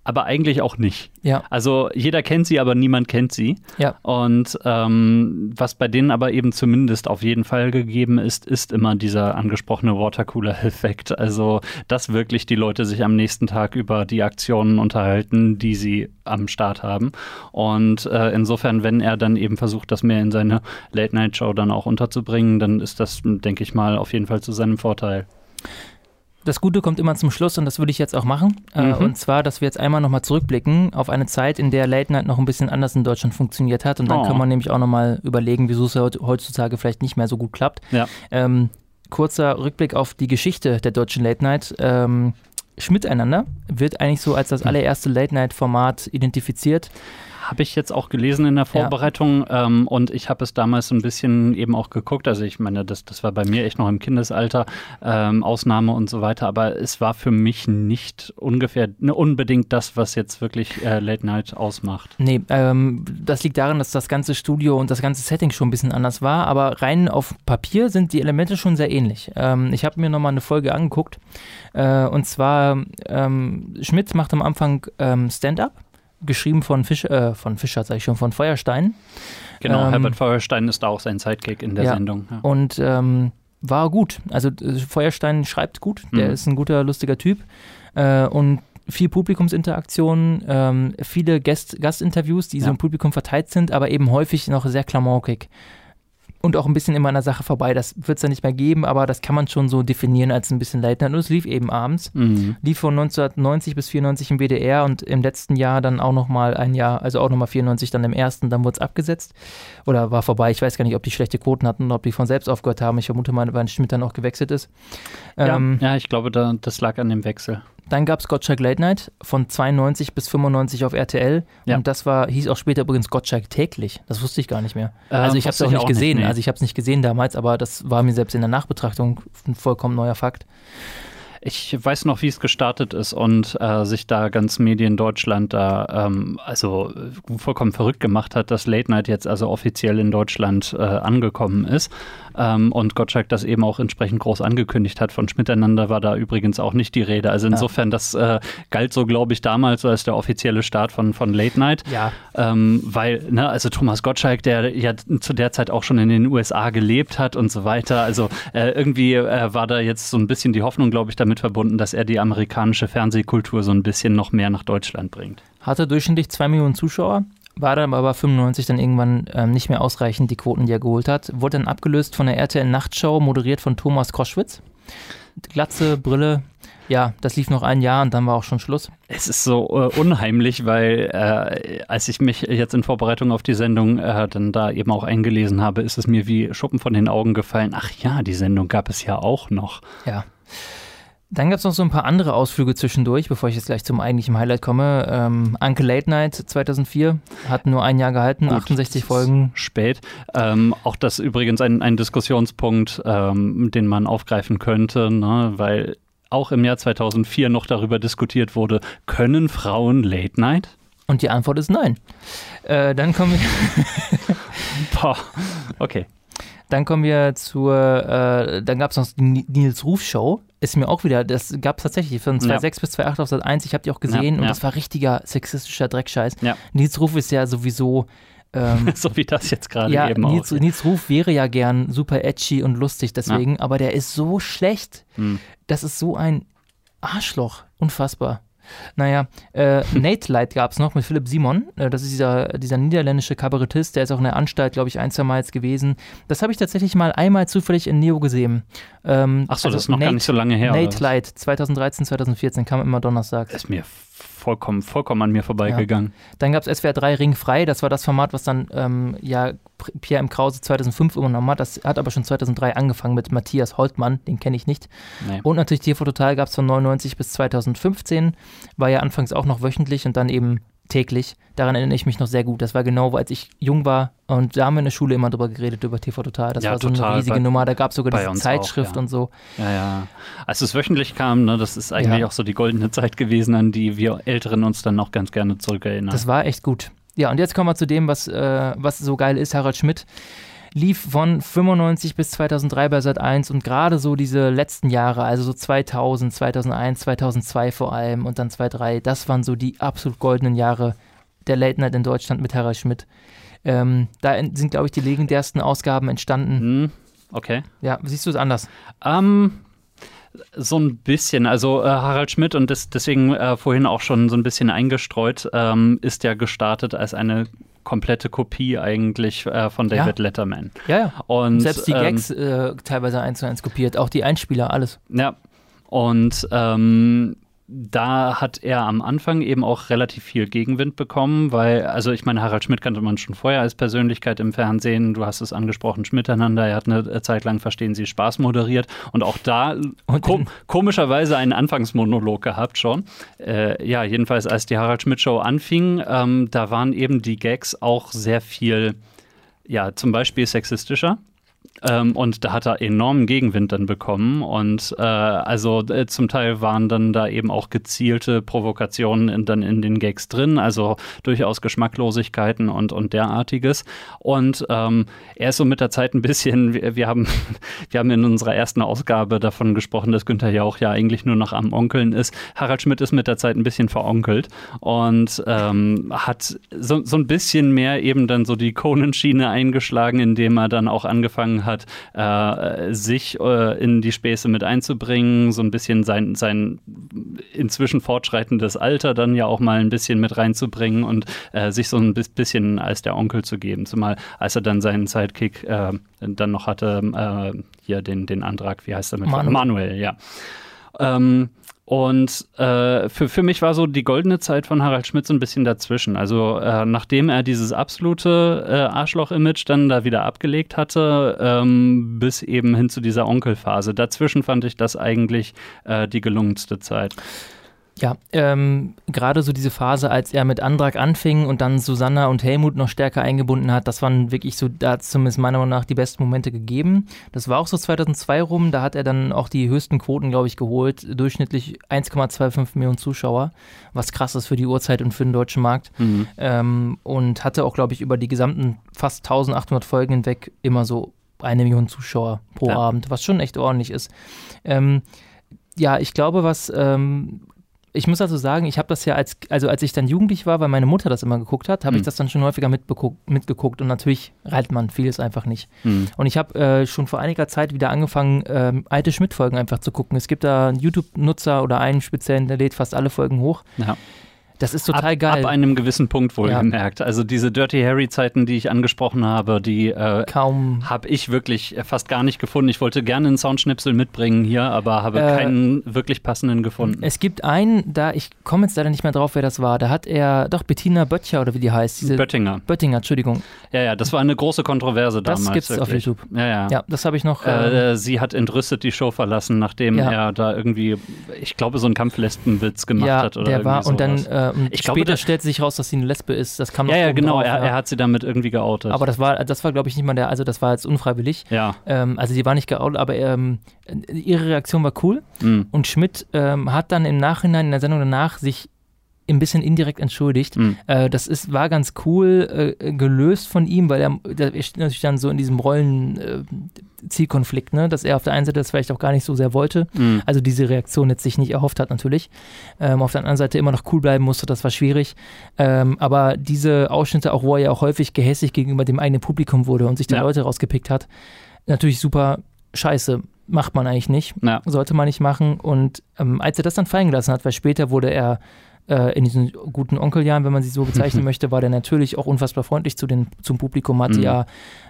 aber eigentlich auch nicht. Ja. Also jeder kennt sie, aber niemand kennt sie. Ja. Und ähm, was bei denen aber eben zumindest auf jeden Fall gegeben ist, ist immer dieser angesprochene Watercooler-Effekt. Also, dass wirklich die Leute sich am nächsten Tag über die Aktionen unterhalten, die sie am Start haben. Und äh, insofern, wenn er dann eben versucht, das mehr in seine Late-Night-Show dann auch unterzubringen, dann ist das, denke ich mal, auf jeden Fall zu seinem Vorteil. Das Gute kommt immer zum Schluss und das würde ich jetzt auch machen. Äh, Mhm. und zwar, dass wir jetzt einmal nochmal zurückblicken auf eine Zeit, in der Late Night noch ein bisschen anders in Deutschland funktioniert hat. Und dann Oh. können wir nämlich auch nochmal überlegen, wieso es heut- heutzutage vielleicht nicht mehr so gut klappt. Ja. Ähm, kurzer Rückblick auf die Geschichte der deutschen Late Night. Ähm, Schmiteinander wird eigentlich so als das allererste Late Night-Format identifiziert. Habe ich jetzt auch gelesen in der Vorbereitung ähm, und ich habe es damals so ein bisschen eben auch geguckt. Also ich meine, das, das war bei mir echt noch im Kindesalter, ähm, Ausnahme und so weiter, aber es war für mich nicht ungefähr ne, unbedingt das, was jetzt wirklich äh, Late Night ausmacht. Nee, ähm, das liegt daran, dass das ganze Studio und das ganze Setting schon ein bisschen anders war, aber rein auf Papier sind die Elemente schon sehr ähnlich. Ähm, ich habe mir nochmal eine Folge angeguckt äh, und zwar ähm, Schmidt macht am Anfang ähm, Stand-up, geschrieben von, Fisch, äh, von Fischer, sag ich schon, von Feuerstein. Genau, Ähm, Herbert Feuerstein ist da auch sein Sidekick in der ja. Sendung. Ja. Und ähm, war gut. Also äh, Feuerstein schreibt gut, der Mhm. ist ein guter, lustiger Typ. Äh, und viel Publikumsinteraktion, ähm, viele Gast Gastinterviews, die so Ja. im Publikum verteilt sind, aber eben häufig noch sehr klamaukig. Und auch ein bisschen immer an der Sache vorbei. Das wird es ja nicht mehr geben, aber das kann man schon so definieren als ein bisschen Late Night. Und es lief eben abends. Mhm. Lief von 1990 bis 94 im WDR und im letzten Jahr dann auch nochmal ein Jahr, also auch nochmal 94 dann im ersten, dann wurde es abgesetzt oder war vorbei. Ich weiß gar nicht, ob die schlechte Quoten hatten oder ob die von selbst aufgehört haben. Ich vermute mal, weil Schmidt dann auch gewechselt ist. Ähm, ja, ja, ich glaube, da, das lag an dem Wechsel. Dann gab es Gottschalk Late Night von 92 bis 95 auf RTL Ja. und das war, hieß auch später übrigens Gottschalk täglich. Das wusste ich gar nicht mehr. Äh, also ich habe es auch ich nicht auch nicht, gesehen. nee. Also ich habe es nicht gesehen damals, aber das war mir selbst in der Nachbetrachtung ein vollkommen neuer Fakt. Ich weiß noch, wie es gestartet ist und äh, sich da ganz Medien Deutschland da ähm, also vollkommen verrückt gemacht hat, dass Late Night jetzt also offiziell in Deutschland äh, angekommen ist ähm, und Gottschalk das eben auch entsprechend groß angekündigt hat. Von Schmiteinander war da übrigens auch nicht die Rede. Also insofern, das äh, galt so, glaube ich, damals als der offizielle Start von, von Late Night. Ja. Ähm, weil, ne, also Thomas Gottschalk, der ja zu der Zeit auch schon in den USA gelebt hat und so weiter. Also äh, irgendwie äh, war da jetzt so ein bisschen die Hoffnung, glaube ich, damit verbunden, dass er die amerikanische Fernsehkultur so ein bisschen noch mehr nach Deutschland bringt. Hatte durchschnittlich 2 Millionen Zuschauer, war dann aber 95 dann irgendwann ähm, nicht mehr ausreichend, die Quoten, die er geholt hat. Wurde dann abgelöst von der RTL Nachtshow, moderiert von Thomas Koschwitz. Glatze, Brille, ja, das lief noch ein Jahr und dann war auch schon Schluss. Es ist so äh, unheimlich, weil äh, als ich mich jetzt in Vorbereitung auf die Sendung äh, dann da eben auch eingelesen habe, ist es mir wie Schuppen von den Augen gefallen. Ach ja, die Sendung gab es ja auch noch. Ja. Dann gab es noch so ein paar andere Ausflüge zwischendurch, bevor ich jetzt gleich zum eigentlichen Highlight komme. Ähm, Uncle Late Night 2004 hat nur ein Jahr gehalten, Gut, 68 das Folgen. Spät. Ähm, auch das übrigens ein, ein Diskussionspunkt, ähm, den man aufgreifen könnte, ne? weil auch im Jahr 2004 noch darüber diskutiert wurde, können Frauen Late Night? Und die Antwort ist nein. Äh, dann kommen wir. Boah, okay. Dann kommen wir zur, äh, dann gab es noch die Nils Ruf Show. Ist mir auch wieder, das gab es tatsächlich von 2006 bis 2008 auf Sat 1. Ich habe die auch gesehen Ja, und ja. das war richtiger sexistischer Dreckscheiß. Ja. Nils Ruf ist ja sowieso. Ähm, so wie das jetzt gerade ja, eben Nils, aussieht. Nils Ruf wäre ja gern super edgy und lustig deswegen, aber der ist so schlecht. Hm. Das ist so ein Arschloch. Unfassbar. Naja, äh, Nate Light gab es noch mit Philipp Simon. Äh, das ist dieser, dieser niederländische Kabarettist, der ist auch in der Anstalt, glaube ich, ein, zwei Mal jetzt gewesen. Das habe ich tatsächlich mal einmal zufällig in Neo gesehen. Ähm, Ach so, das ist noch gar nicht so lange her, Nate? Light, 2013, 2014, kam immer donnerstags. Ist mir vollkommen, vollkommen an mir vorbeigegangen. Dann gab es SWR 3 Ring frei, das war das Format, was dann ähm, ja Pierre M. Krause 2005 übernommen hat. Das hat aber schon 2003 angefangen mit Matthias Holtmann, den kenne ich nicht. Nee. Und natürlich TV Total gab es von 99 bis 2015, war ja anfangs auch noch wöchentlich und dann eben täglich. Daran erinnere ich mich noch sehr gut. Das war genau, als ich jung war und da haben wir in der Schule immer drüber geredet, über TV Total. Das Ja, war so total. eine riesige Bei- Nummer. Da gab es sogar diese Zeitschrift auch, ja. und so. Ja, ja. Als es wöchentlich kam, ne, das ist eigentlich Ja. auch so die goldene Zeit gewesen, an die wir Älteren uns dann noch ganz gerne zurückerinnern. Das war echt gut. Ja, und jetzt kommen wir zu dem, was, äh, was so geil ist. Harald Schmidt lief von 95 bis 2003 bei Sat 1 und gerade so diese letzten Jahre, also so 2000, 2001, 2002 vor allem und dann 2003, das waren so die absolut goldenen Jahre der Late Night in Deutschland mit Harald Schmidt. Ähm, da sind, glaube ich, die legendärsten Ausgaben entstanden. Hm, okay. Ja, siehst du es anders? Ähm, so ein bisschen. Also äh, Harald Schmidt und das, deswegen äh, vorhin auch schon so ein bisschen eingestreut, ähm, ist ja gestartet als eine komplette Kopie eigentlich äh, von Ja. David Letterman. Ja, ja. Und Selbst die ähm, Gags äh, teilweise eins zu eins kopiert, auch die Einspieler, alles. Ja. Und ähm, da hat er am Anfang eben auch relativ viel Gegenwind bekommen, weil, also ich meine, Harald Schmidt kannte man schon vorher als Persönlichkeit im Fernsehen. Du hast es angesprochen, Schmiteinander. Er hat eine Zeit lang Verstehen Sie Spaß moderiert und auch da ko komischerweise einen Anfangsmonolog gehabt schon. Äh, ja, jedenfalls, als die Harald Schmidt Show anfing, ähm, da waren eben die Gags auch sehr viel, ja, zum Beispiel sexistischer. Ähm, und da hat er enormen Gegenwind dann bekommen. Und äh, also äh, zum Teil waren dann da eben auch gezielte Provokationen in, dann in den Gags drin, also durchaus Geschmacklosigkeiten und, und derartiges. Und ähm, er ist so mit der Zeit ein bisschen, wir, wir, haben, wir haben in unserer ersten Ausgabe davon gesprochen, dass Günther Jauch ja eigentlich nur noch am Onkeln ist. Harald Schmidt ist mit der Zeit ein bisschen veronkelt und ähm, hat so, so ein bisschen mehr eben dann so die Conan-Schiene eingeschlagen, indem er dann auch angefangen hat, äh, sich äh, in die Späße mit einzubringen, so ein bisschen sein, sein inzwischen fortschreitendes Alter dann ja auch mal ein bisschen mit reinzubringen und äh, sich so ein bisschen als der Onkel zu geben. Zumal als er dann seinen Sidekick äh, dann noch hatte, äh, hier den, den Antrag, wie heißt er mit? Manuel, Manuel ja. Ähm, und äh, für, für mich war so die goldene Zeit von Harald Schmidt so ein bisschen dazwischen. Also äh, nachdem er dieses absolute äh, Arschloch-Image dann da wieder abgelegt hatte, ähm, bis eben hin zu dieser Onkelphase. Dazwischen fand ich das eigentlich äh, die gelungenste Zeit. Ja, ähm, gerade so diese Phase, als er mit Andrak anfing und dann Susanna und Helmut noch stärker eingebunden hat, das waren wirklich so, da hat zumindest meiner Meinung nach die besten Momente gegeben. Das war auch so 2002 rum, da hat er dann auch die höchsten Quoten, glaube ich, geholt. Durchschnittlich 1,25 Millionen Zuschauer, was krass ist für die Uhrzeit und für den deutschen Markt. Mhm. Ähm, und hatte auch, glaube ich, über die gesamten fast 1800 Folgen hinweg immer so eine Million Zuschauer pro Ja. Abend, was schon echt ordentlich ist. Ähm, ja, ich glaube, was ähm, ich muss also sagen, ich habe das ja als, also als ich dann jugendlich war, weil meine Mutter das immer geguckt hat, habe Hm. ich das dann schon häufiger mitgeguckt und natürlich reilt man vieles einfach nicht. Hm. Und ich habe äh, schon vor einiger Zeit wieder angefangen, ähm, alte Schmidt-Folgen einfach zu gucken. Es gibt da einen YouTube-Nutzer oder einen speziellen, der lädt fast alle Folgen hoch. Ja. Das ist total ab, geil. Ab einem gewissen Punkt wohl Ja. gemerkt. Also diese Dirty Harry-Zeiten, die ich angesprochen habe, die äh, habe ich wirklich äh, fast gar nicht gefunden. Ich wollte gerne einen Soundschnipsel mitbringen hier, aber habe Äh, keinen wirklich passenden gefunden. Es gibt einen, da ich komme jetzt leider nicht mehr drauf, wer das war. Da hat er, doch Bettina Böttcher oder wie die heißt. Diese Böttinger. Böttinger, Entschuldigung. Ja, ja, das war eine große Kontroverse Das damals. gibt's auf wirklich. YouTube. Ja, ja. Ja, das habe ich noch. äh, Äh, sie hat entrüstet die Show verlassen, nachdem Ja. er da irgendwie, ich glaube, so einen Kampflespenwitz gemacht ja, hat oder der war irgendwie und dann sowas. Äh, Ich glaube, später stellt sich raus, dass sie eine Lesbe ist. Das kam noch Ja, ja, genau. drauf, er, ja. er hat sie damit irgendwie geoutet. aber das war, das war glaube ich nicht mal der, also das war jetzt unfreiwillig. ja. Ähm, also sie war nicht geoutet, aber ähm, ihre Reaktion war cool. Mhm. Und Schmidt ähm, hat dann im Nachhinein in der Sendung danach sich ein bisschen indirekt entschuldigt. Mhm. Äh, das ist, war ganz cool äh, gelöst von ihm, weil er, der er steht natürlich dann so in diesem Rollen-Zielkonflikt, ne? dass er auf der einen Seite das vielleicht auch gar nicht so sehr wollte. Mhm. Also diese Reaktion jetzt sich nicht erhofft hat natürlich. Ähm, auf der anderen Seite immer noch cool bleiben musste, das war schwierig. Ähm, aber diese Ausschnitte, auch wo er ja auch häufig gehässig gegenüber dem eigenen Publikum wurde und sich da Ja. Leute rausgepickt hat, natürlich super scheiße. Macht man eigentlich nicht. Ja. Sollte man nicht machen. Und ähm, als er das dann fallen gelassen hat, weil später wurde er äh, in diesen guten Onkeljahren, wenn man sie so bezeichnen möchte, war der natürlich auch unfassbar freundlich zu den, zum Publikum, hat, die Mhm. ja,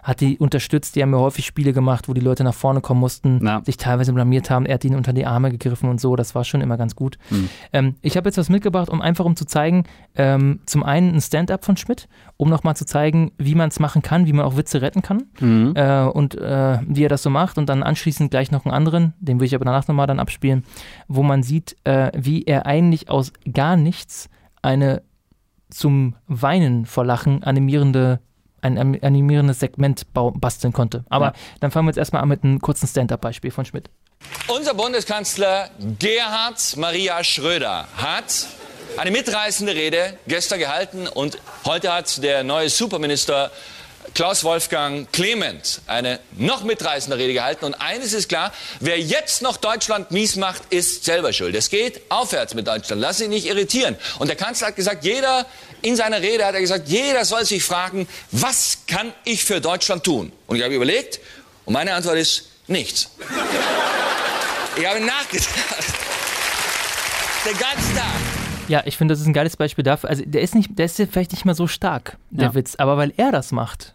hat die unterstützt, die haben ja häufig Spiele gemacht, wo die Leute nach vorne kommen mussten, Ja. sich teilweise blamiert haben, er hat ihnen unter die Arme gegriffen und so, das war schon immer ganz gut. Mhm. Ähm, ich habe jetzt was mitgebracht, um einfach um zu zeigen, ähm, zum einen ein Stand-up von Schmidt, um nochmal zu zeigen, wie man es machen kann, wie man auch Witze retten kann Mhm. äh, und äh, wie er das so macht und dann anschließend gleich noch einen anderen, den will ich aber danach nochmal dann abspielen, wo man sieht, äh, wie er eigentlich aus gar nichts eine zum Weinen vor Lachen animierende ein anim- animierendes Segment basteln konnte. Aber Ja. dann fangen wir jetzt erstmal an mit einem kurzen Stand-up-Beispiel von Schmidt. Unser Bundeskanzler Gerhard Maria Schröder hat eine mitreißende Rede gestern gehalten und heute hat der neue Superminister Klaus Wolfgang Clement eine noch mitreißende Rede gehalten. Und eines ist klar, wer jetzt noch Deutschland mies macht, ist selber schuld. Es geht aufwärts mit Deutschland. Lass sich nicht irritieren. Und der Kanzler hat gesagt, jeder, in seiner Rede hat er gesagt, jeder soll sich fragen, was kann ich für Deutschland tun? Und ich habe überlegt, und meine Antwort ist, nichts. Ich habe nachgedacht. Den ganzen Tag. Ja, ich finde, das ist ein geiles Beispiel dafür. Also der ist nicht, der ist vielleicht nicht mehr so stark, der Ja. Witz, aber weil er das macht,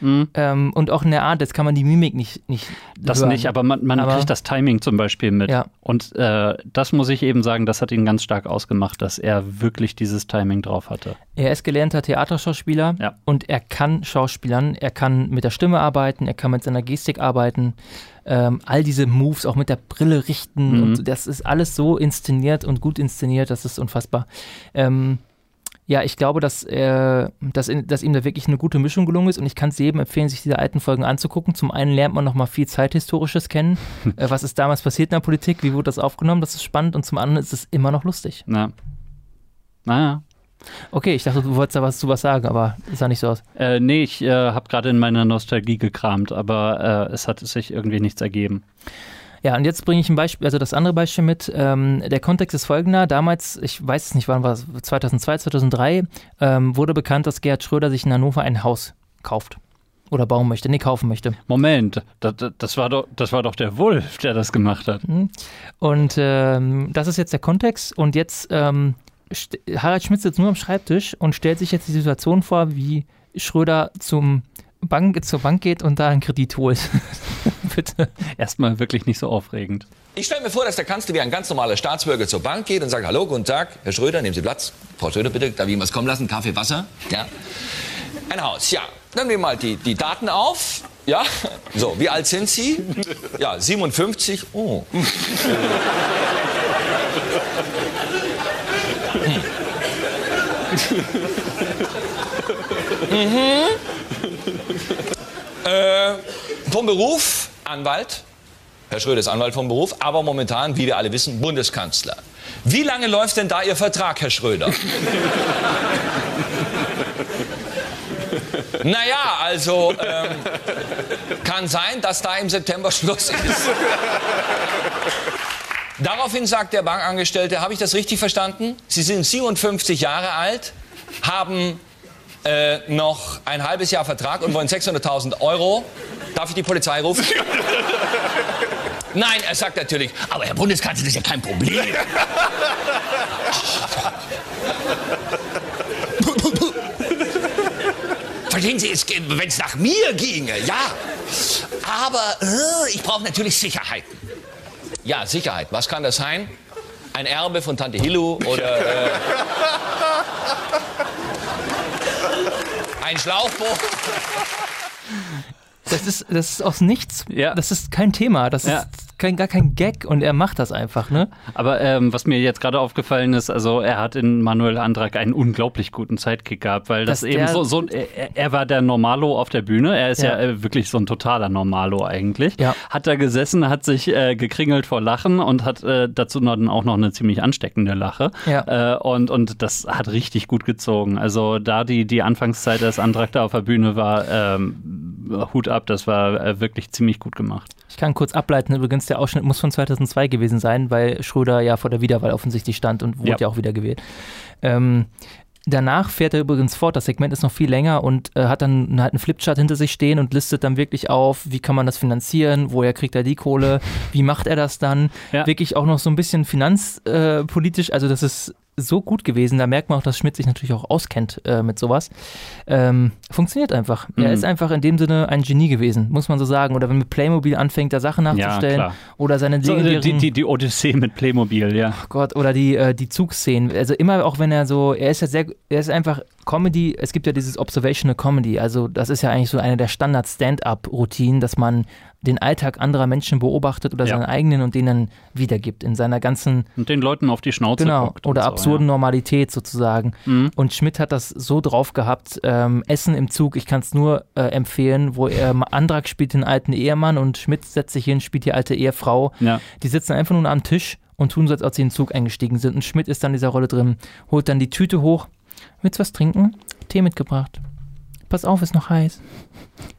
Ähm, und auch in der Art, jetzt kann man die Mimik nicht, nicht Das hören. nicht, aber man, man Aber- kriegt das Timing zum Beispiel mit. Ja. Und äh, das muss ich eben sagen, das hat ihn ganz stark ausgemacht, dass er wirklich dieses Timing drauf hatte. Er ist gelernter Theaterschauspieler Ja. und er kann Schauspielern, er kann mit der Stimme arbeiten, er kann mit seiner Gestik arbeiten, ähm, all diese Moves auch mit der Brille richten Mhm. und das ist alles so inszeniert und gut inszeniert, das ist unfassbar. Ähm, ja, ich glaube, dass, er, dass, in- dass ihm da wirklich eine gute Mischung gelungen ist und ich kann es jedem empfehlen, sich diese alten Folgen anzugucken. Zum einen lernt man nochmal viel Zeithistorisches kennen. äh, was ist damals passiert in der Politik? Wie wurde das aufgenommen? Das ist spannend und zum anderen ist es immer noch lustig. Na. Naja. Okay, ich dachte, du wolltest da was zu was sagen, aber es sah nicht so aus. Äh, nee, ich äh, habe gerade in meiner Nostalgie gekramt, aber äh, es hat sich irgendwie nichts ergeben. Ja, und jetzt bringe ich ein Beispiel, also das andere Beispiel mit. Ähm, der Kontext ist folgender. Damals, ich weiß es nicht, wann war es, 2002, 2003, ähm, wurde bekannt, dass Gerhard Schröder sich in Hannover ein Haus kauft. Oder bauen möchte, nee, kaufen möchte. Moment, das, das, war doch, das war doch der Wolf, der das gemacht hat. Und ähm, das ist jetzt der Kontext. Und jetzt, ähm, Harald Schmidt sitzt nur am Schreibtisch und stellt sich jetzt die Situation vor, wie Schröder zum Bank, zur Bank geht und da einen Kredit holt. Bitte. Erstmal wirklich nicht so aufregend. Ich stelle mir vor, dass der Kanzler wie ein ganz normaler Staatsbürger zur Bank geht und sagt, hallo, guten Tag, Herr Schröder, nehmen Sie Platz. Frau Schröder, bitte, darf ich Ihnen was kommen lassen? Kaffee, Wasser? Ja. Ein Haus, ja. Dann nehmen wir mal die, die Daten auf. Ja, so, wie alt sind Sie? Ja, 57. Oh. Mhm. Äh, vom Beruf Anwalt. Herr Schröder ist Anwalt vom Beruf, aber momentan, wie wir alle wissen, Bundeskanzler. Wie lange läuft denn da Ihr Vertrag, Herr Schröder? naja, also ähm, kann sein, dass da im September Schluss ist. Daraufhin sagt der Bankangestellte, habe ich das richtig verstanden? Sie sind 57 Jahre alt, haben äh, noch ein halbes Jahr Vertrag und wollen 600.000 Euro. Darf ich die Polizei rufen? Nein, er sagt natürlich, aber Herr Bundeskanzler, das ist ja kein Problem. Verstehen Sie, wenn es nach mir ginge, ja. Aber äh, ich brauche natürlich Sicherheiten. Ja, Sicherheit. Was kann das sein? Ein Erbe von Tante Hillu oder äh, ein Schlauchboot? Das ist, das ist aus nichts. Ja. Das ist kein Thema. Das Ja. ist kein, gar kein Gag und er macht das einfach, ne? Aber ähm, was mir jetzt gerade aufgefallen ist, also er hat in Manuel Andrak einen unglaublich guten Sidekick gehabt, weil das Dass eben so, so er, er war der Normalo auf der Bühne, er ist ja, Ja. äh, wirklich so ein totaler Normalo eigentlich. Ja. Hat da gesessen, hat sich äh, gekringelt vor Lachen und hat äh, dazu noch, auch noch eine ziemlich ansteckende Lache. Ja. Äh, und, und das hat richtig gut gezogen. Also da die, die Anfangszeit, als Andrak da auf der Bühne war, ähm, Hut ab, das war äh, wirklich ziemlich gut gemacht. Ich kann kurz ableiten, übrigens, der Ausschnitt muss von 2002 gewesen sein, weil Schröder ja vor der Wiederwahl offensichtlich stand und wurde ja, Ja. auch wieder gewählt. Ähm, danach fährt er übrigens fort, das Segment ist noch viel länger und äh, hat dann halt einen Flipchart hinter sich stehen und listet dann wirklich auf, wie kann man das finanzieren, woher kriegt er die Kohle, wie macht er das dann? Ja. Wirklich auch noch so ein bisschen finanzpolitisch, äh, also das ist so gut gewesen, da merkt man auch, dass Schmidt sich natürlich auch auskennt äh, mit sowas. Ähm, funktioniert einfach. Er Mhm. ist einfach in dem Sinne ein Genie gewesen, muss man so sagen. Oder wenn mit Playmobil anfängt, da Sachen nachzustellen. klar. oder seine So, die, die, die Odyssee mit Playmobil, ja. oh Gott, oder die, äh, die Zugszenen. Also immer auch wenn er so, er ist ja sehr, er ist einfach Comedy, es gibt ja dieses Observational Comedy, also das ist ja eigentlich so eine der Standard-Stand-up-Routinen, dass man den Alltag anderer Menschen beobachtet oder Ja. seinen eigenen und den dann wiedergibt in seiner ganzen Und den Leuten auf die Schnauze Genau, guckt. oder so, absurden Normalität sozusagen. Mhm. Und Schmidt hat das so drauf gehabt. Ähm, Essen im Zug, ich kann es nur äh, empfehlen, wo er Andrak spielt den alten Ehemann und Schmidt setzt sich hin, spielt die alte Ehefrau. Ja. Die sitzen einfach nur am Tisch und tun so, als ob sie in den Zug eingestiegen sind. Und Schmidt ist dann in dieser Rolle drin, holt dann die Tüte hoch. Willst du was trinken? Tee mitgebracht. Pass auf, ist noch heiß.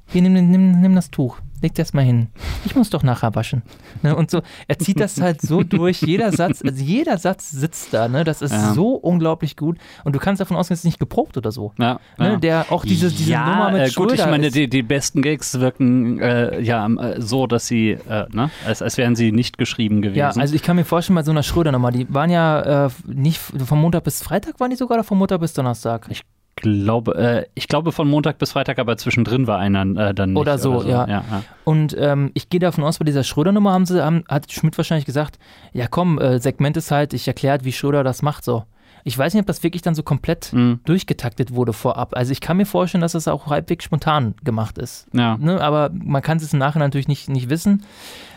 Hier, nimm, nimm, nimm das Tuch. Leg das mal hin. Ich muss doch nachher waschen. Ne? Und so, er zieht das halt so durch. Jeder Satz, also jeder Satz sitzt da. Ne? Das ist Ja. so unglaublich gut. Und du kannst davon ausgehen, es ist nicht geprobt oder so. Ja, Ne? ja. Der auch diese, diese ja, Nummer mit äh, gut, ich Schröder meine, die, die besten Gags wirken äh, ja äh, so, dass sie, äh, ne, als, als wären sie nicht geschrieben gewesen. Ja, also ich kann mir vorstellen, bei so einer Schröder-Nummer, die waren ja äh, nicht vom Montag bis Freitag, waren die sogar oder vom Montag bis Donnerstag? Ich glaube, äh, ich glaube von Montag bis Freitag, aber zwischendrin war einer äh, dann nicht. Oder so, ja. ja, ja. Und ähm, ich gehe davon aus, bei dieser Schröder-Nummer haben sie, haben, hat Schmidt wahrscheinlich gesagt, ja komm, äh, Segment ist halt, ich erkläre, wie Schröder das macht so. Ich weiß nicht, ob das wirklich dann so komplett Mhm. durchgetaktet wurde vorab. Also ich kann mir vorstellen, dass das auch halbwegs spontan gemacht ist. Ja. Ne? Aber man kann es im Nachhinein natürlich nicht, nicht wissen.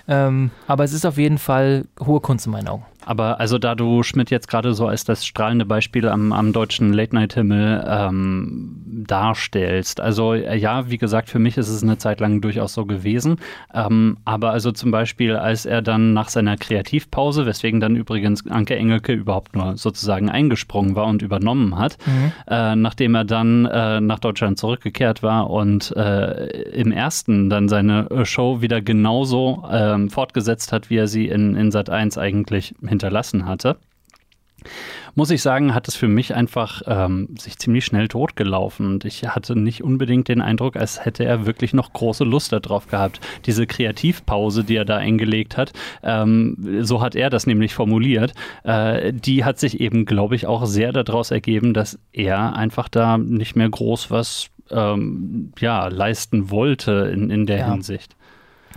Ähm, aber es ist auf jeden Fall hohe Kunst in meinen Augen. Aber also da du Schmidt jetzt gerade so als das strahlende Beispiel am, am deutschen Late-Night-Himmel ähm, darstellst, also äh, ja, wie gesagt, für mich ist es eine Zeit lang durchaus so gewesen. Ähm, aber also zum Beispiel, als er dann nach seiner Kreativpause, weswegen dann übrigens Anke Engelke überhaupt nur sozusagen eingesprungen war und übernommen hat, äh, nachdem er dann äh, nach Deutschland zurückgekehrt war und äh, im ersten dann seine äh, Show wieder genauso ähm, fortgesetzt hat, wie er sie in, in Sat 1 eigentlich hinterlassen hatte. Muss ich sagen, hat es für mich einfach ähm, sich ziemlich schnell totgelaufen und ich hatte nicht unbedingt den Eindruck, als hätte er wirklich noch große Lust darauf gehabt. Diese Kreativpause, die er da eingelegt hat, ähm, so hat er das nämlich formuliert, äh, die hat sich eben, glaube ich, auch sehr daraus ergeben, dass er einfach da nicht mehr groß was ähm, ja, leisten wollte in, in der Ja. Hinsicht.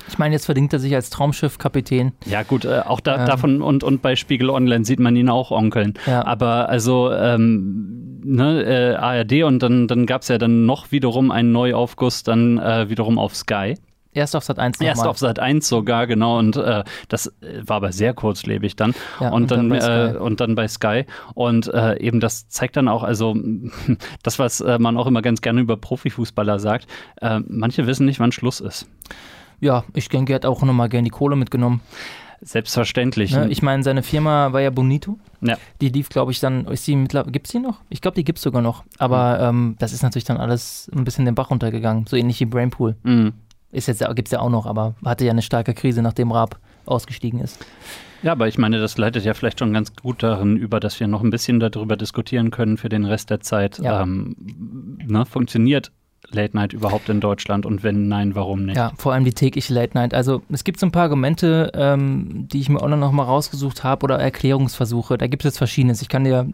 Ich meine, jetzt verdingt er sich als Traumschiff-Kapitän. Ja, gut, äh, auch da, Ähm. davon und, und bei Spiegel Online sieht man ihn auch onkeln. Ja. Aber also ähm, ne, äh, ARD und dann, dann gab es ja dann noch wiederum einen Neuaufguss, dann äh, wiederum auf Sky. Erst auf Sat 1 Erst nochmal. auf Sat 1 sogar, genau, und äh, das äh, war aber sehr kurzlebig dann. Ja, und, und dann, dann bei Sky. äh, und dann bei Sky. Und äh, eben das zeigt dann auch, also das, was äh, man auch immer ganz gerne über Profifußballer sagt, äh, manche wissen nicht, wann Schluss ist. Ja, ich denke, er hat auch nochmal gerne die Kohle mitgenommen. Selbstverständlich. Ne? Ich meine, seine Firma war ja Bonito. Ja. Die lief, glaube ich, dann, ist die mittlerweile, gibt es die noch? Ich glaube, die gibt es sogar noch. Aber ähm, das ist natürlich dann alles ein bisschen den Bach runtergegangen. So ähnlich wie Brainpool. Mhm. Ist jetzt, gibt es ja auch noch, aber hatte ja eine starke Krise, nachdem Raab ausgestiegen ist. Ja, aber ich meine, das leitet ja vielleicht schon ganz gut darin über, dass wir noch ein bisschen darüber diskutieren können für den Rest der Zeit. Ja. Ähm, ne, funktioniert Late Night überhaupt in Deutschland und wenn nein, warum nicht? Ja, vor allem die tägliche Late Night. Also es gibt so ein paar Argumente, ähm, die ich mir auch noch mal rausgesucht habe oder Erklärungsversuche. Da gibt es jetzt verschiedenes. Ich kann dir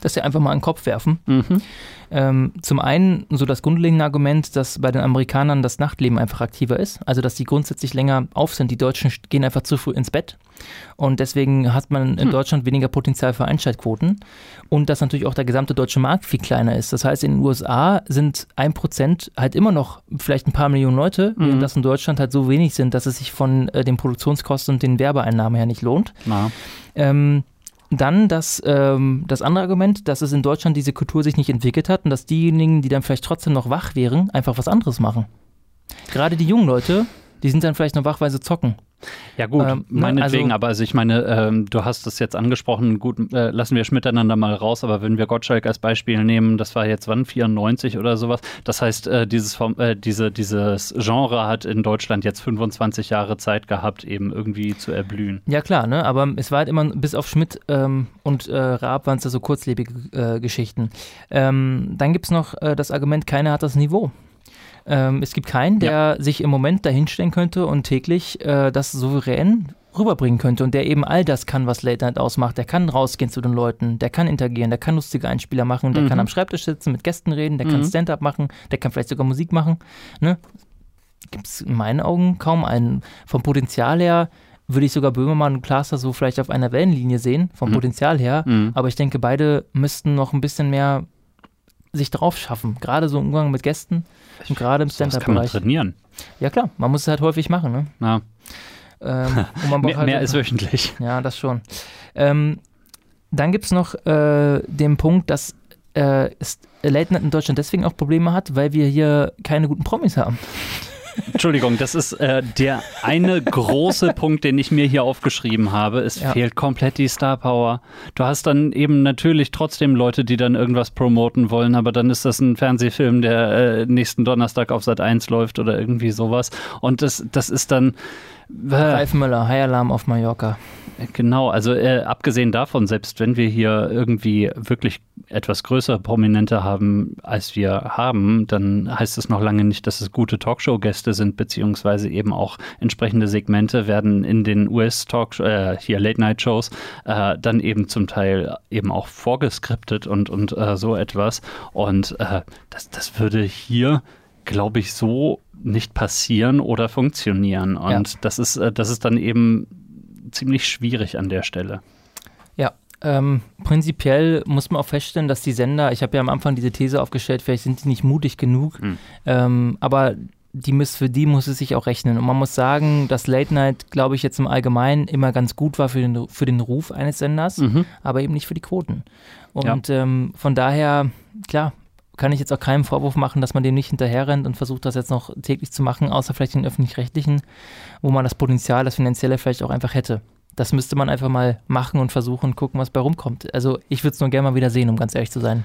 das ja einfach mal in den Kopf werfen. Mhm. Ähm, zum einen so das grundlegende Argument, dass bei den Amerikanern das Nachtleben einfach aktiver ist. Also dass die grundsätzlich länger auf sind. Die Deutschen gehen einfach zu früh ins Bett. Und deswegen hat man in Deutschland weniger Potenzial für Einschaltquoten. Und dass natürlich auch der gesamte deutsche Markt viel kleiner ist. Das heißt, in den USA sind ein Prozent halt immer noch vielleicht ein paar Millionen Leute, während das in Deutschland halt so wenig sind, dass es sich von äh, den Produktionskosten und den Werbeeinnahmen her nicht lohnt. Ähm, dann das, ähm, das andere Argument, dass es in Deutschland diese Kultur sich nicht entwickelt hat und dass diejenigen, die dann vielleicht trotzdem noch wach wären, einfach was anderes machen. Gerade die jungen Leute, die sind dann vielleicht noch wach, weil sie zocken. ja gut, Ähm, ne, meinetwegen, also- aber also ich meine, ähm, du hast es jetzt angesprochen, gut, äh, lassen wir miteinander mal raus, aber wenn wir Gottschalk als Beispiel nehmen, das war jetzt wann, 94 oder sowas, das heißt, äh, dieses, äh, diese, dieses Genre hat in Deutschland jetzt 25 Jahre Zeit gehabt, eben irgendwie zu erblühen. Ja klar, ne? aber es war halt immer, bis auf Schmidt ähm, und äh, Raab waren es ja so kurzlebige äh, Geschichten. Ähm, dann gibt es noch äh, das Argument, keiner hat das Niveau. Ähm, es gibt keinen, der sich im Moment dahinstellen könnte und täglich äh, das souverän rüberbringen könnte und der eben all das kann, was Late Night ausmacht. Der kann rausgehen zu den Leuten, der kann interagieren, der kann lustige Einspieler machen, der Mhm. kann am Schreibtisch sitzen, mit Gästen reden, der kann Mhm. Stand-up machen, der kann vielleicht sogar Musik machen. Ne? Gibt es in meinen Augen kaum einen. Vom Potenzial her würde ich sogar Böhmermann und Klaaster so vielleicht auf einer Wellenlinie sehen, vom Mhm. Potenzial her. Mhm. Aber ich denke, beide müssten noch ein bisschen mehr sich drauf schaffen. Gerade so im Umgang mit Gästen und gerade im Das kann man trainieren. Ja klar, man muss es halt häufig machen. Ne? Ja. Ähm, Mehr, halt mehr als wöchentlich. ja, das schon. Ähm, dann gibt es noch äh, den Punkt, dass äh, Late Night in Deutschland deswegen auch Probleme hat, weil wir hier keine guten Promis haben. Entschuldigung, das ist äh, der eine große Punkt, den ich mir hier aufgeschrieben habe. Es Ja. fehlt komplett die Star Power. Du hast dann eben natürlich trotzdem Leute, die dann irgendwas promoten wollen, aber dann ist das ein Fernsehfilm, der äh, nächsten Donnerstag auf Sat 1 läuft oder irgendwie sowas. Und das, das ist dann. Ralf Müller, High Alarm auf Mallorca. Genau, also äh, abgesehen davon, selbst wenn wir hier irgendwie wirklich etwas größere Prominente haben, als wir haben, dann heißt es noch lange nicht, dass es gute Talkshow-Gäste sind, beziehungsweise eben auch entsprechende Segmente werden in den US-Talk, äh, hier Late-Night-Shows, äh, dann eben zum Teil eben auch vorgeskriptet und, und äh, so etwas. Und äh, das, das würde hier glaube ich, so nicht passieren oder funktionieren. Und Ja. das ist, äh, das ist dann eben ziemlich schwierig an der Stelle. Ja, ähm, prinzipiell muss man auch feststellen, dass die Sender, ich habe ja am Anfang diese These aufgestellt, vielleicht sind die nicht mutig genug, Hm. ähm, aber die muss, für die muss es sich auch rechnen. Und man muss sagen, dass Late Night, glaube ich, jetzt im Allgemeinen immer ganz gut war für den, für den Ruf eines Senders, Mhm. aber eben nicht für die Quoten. Und ähm, von daher, klar, kann ich jetzt auch keinen Vorwurf machen, dass man dem nicht hinterherrennt und versucht, das jetzt noch täglich zu machen, außer vielleicht den öffentlich-rechtlichen, wo man das Potenzial, das Finanzielle vielleicht auch einfach hätte. Das müsste man einfach mal machen und versuchen und gucken, was bei rumkommt. Also ich würde es nur gerne mal wieder sehen, um ganz ehrlich zu sein.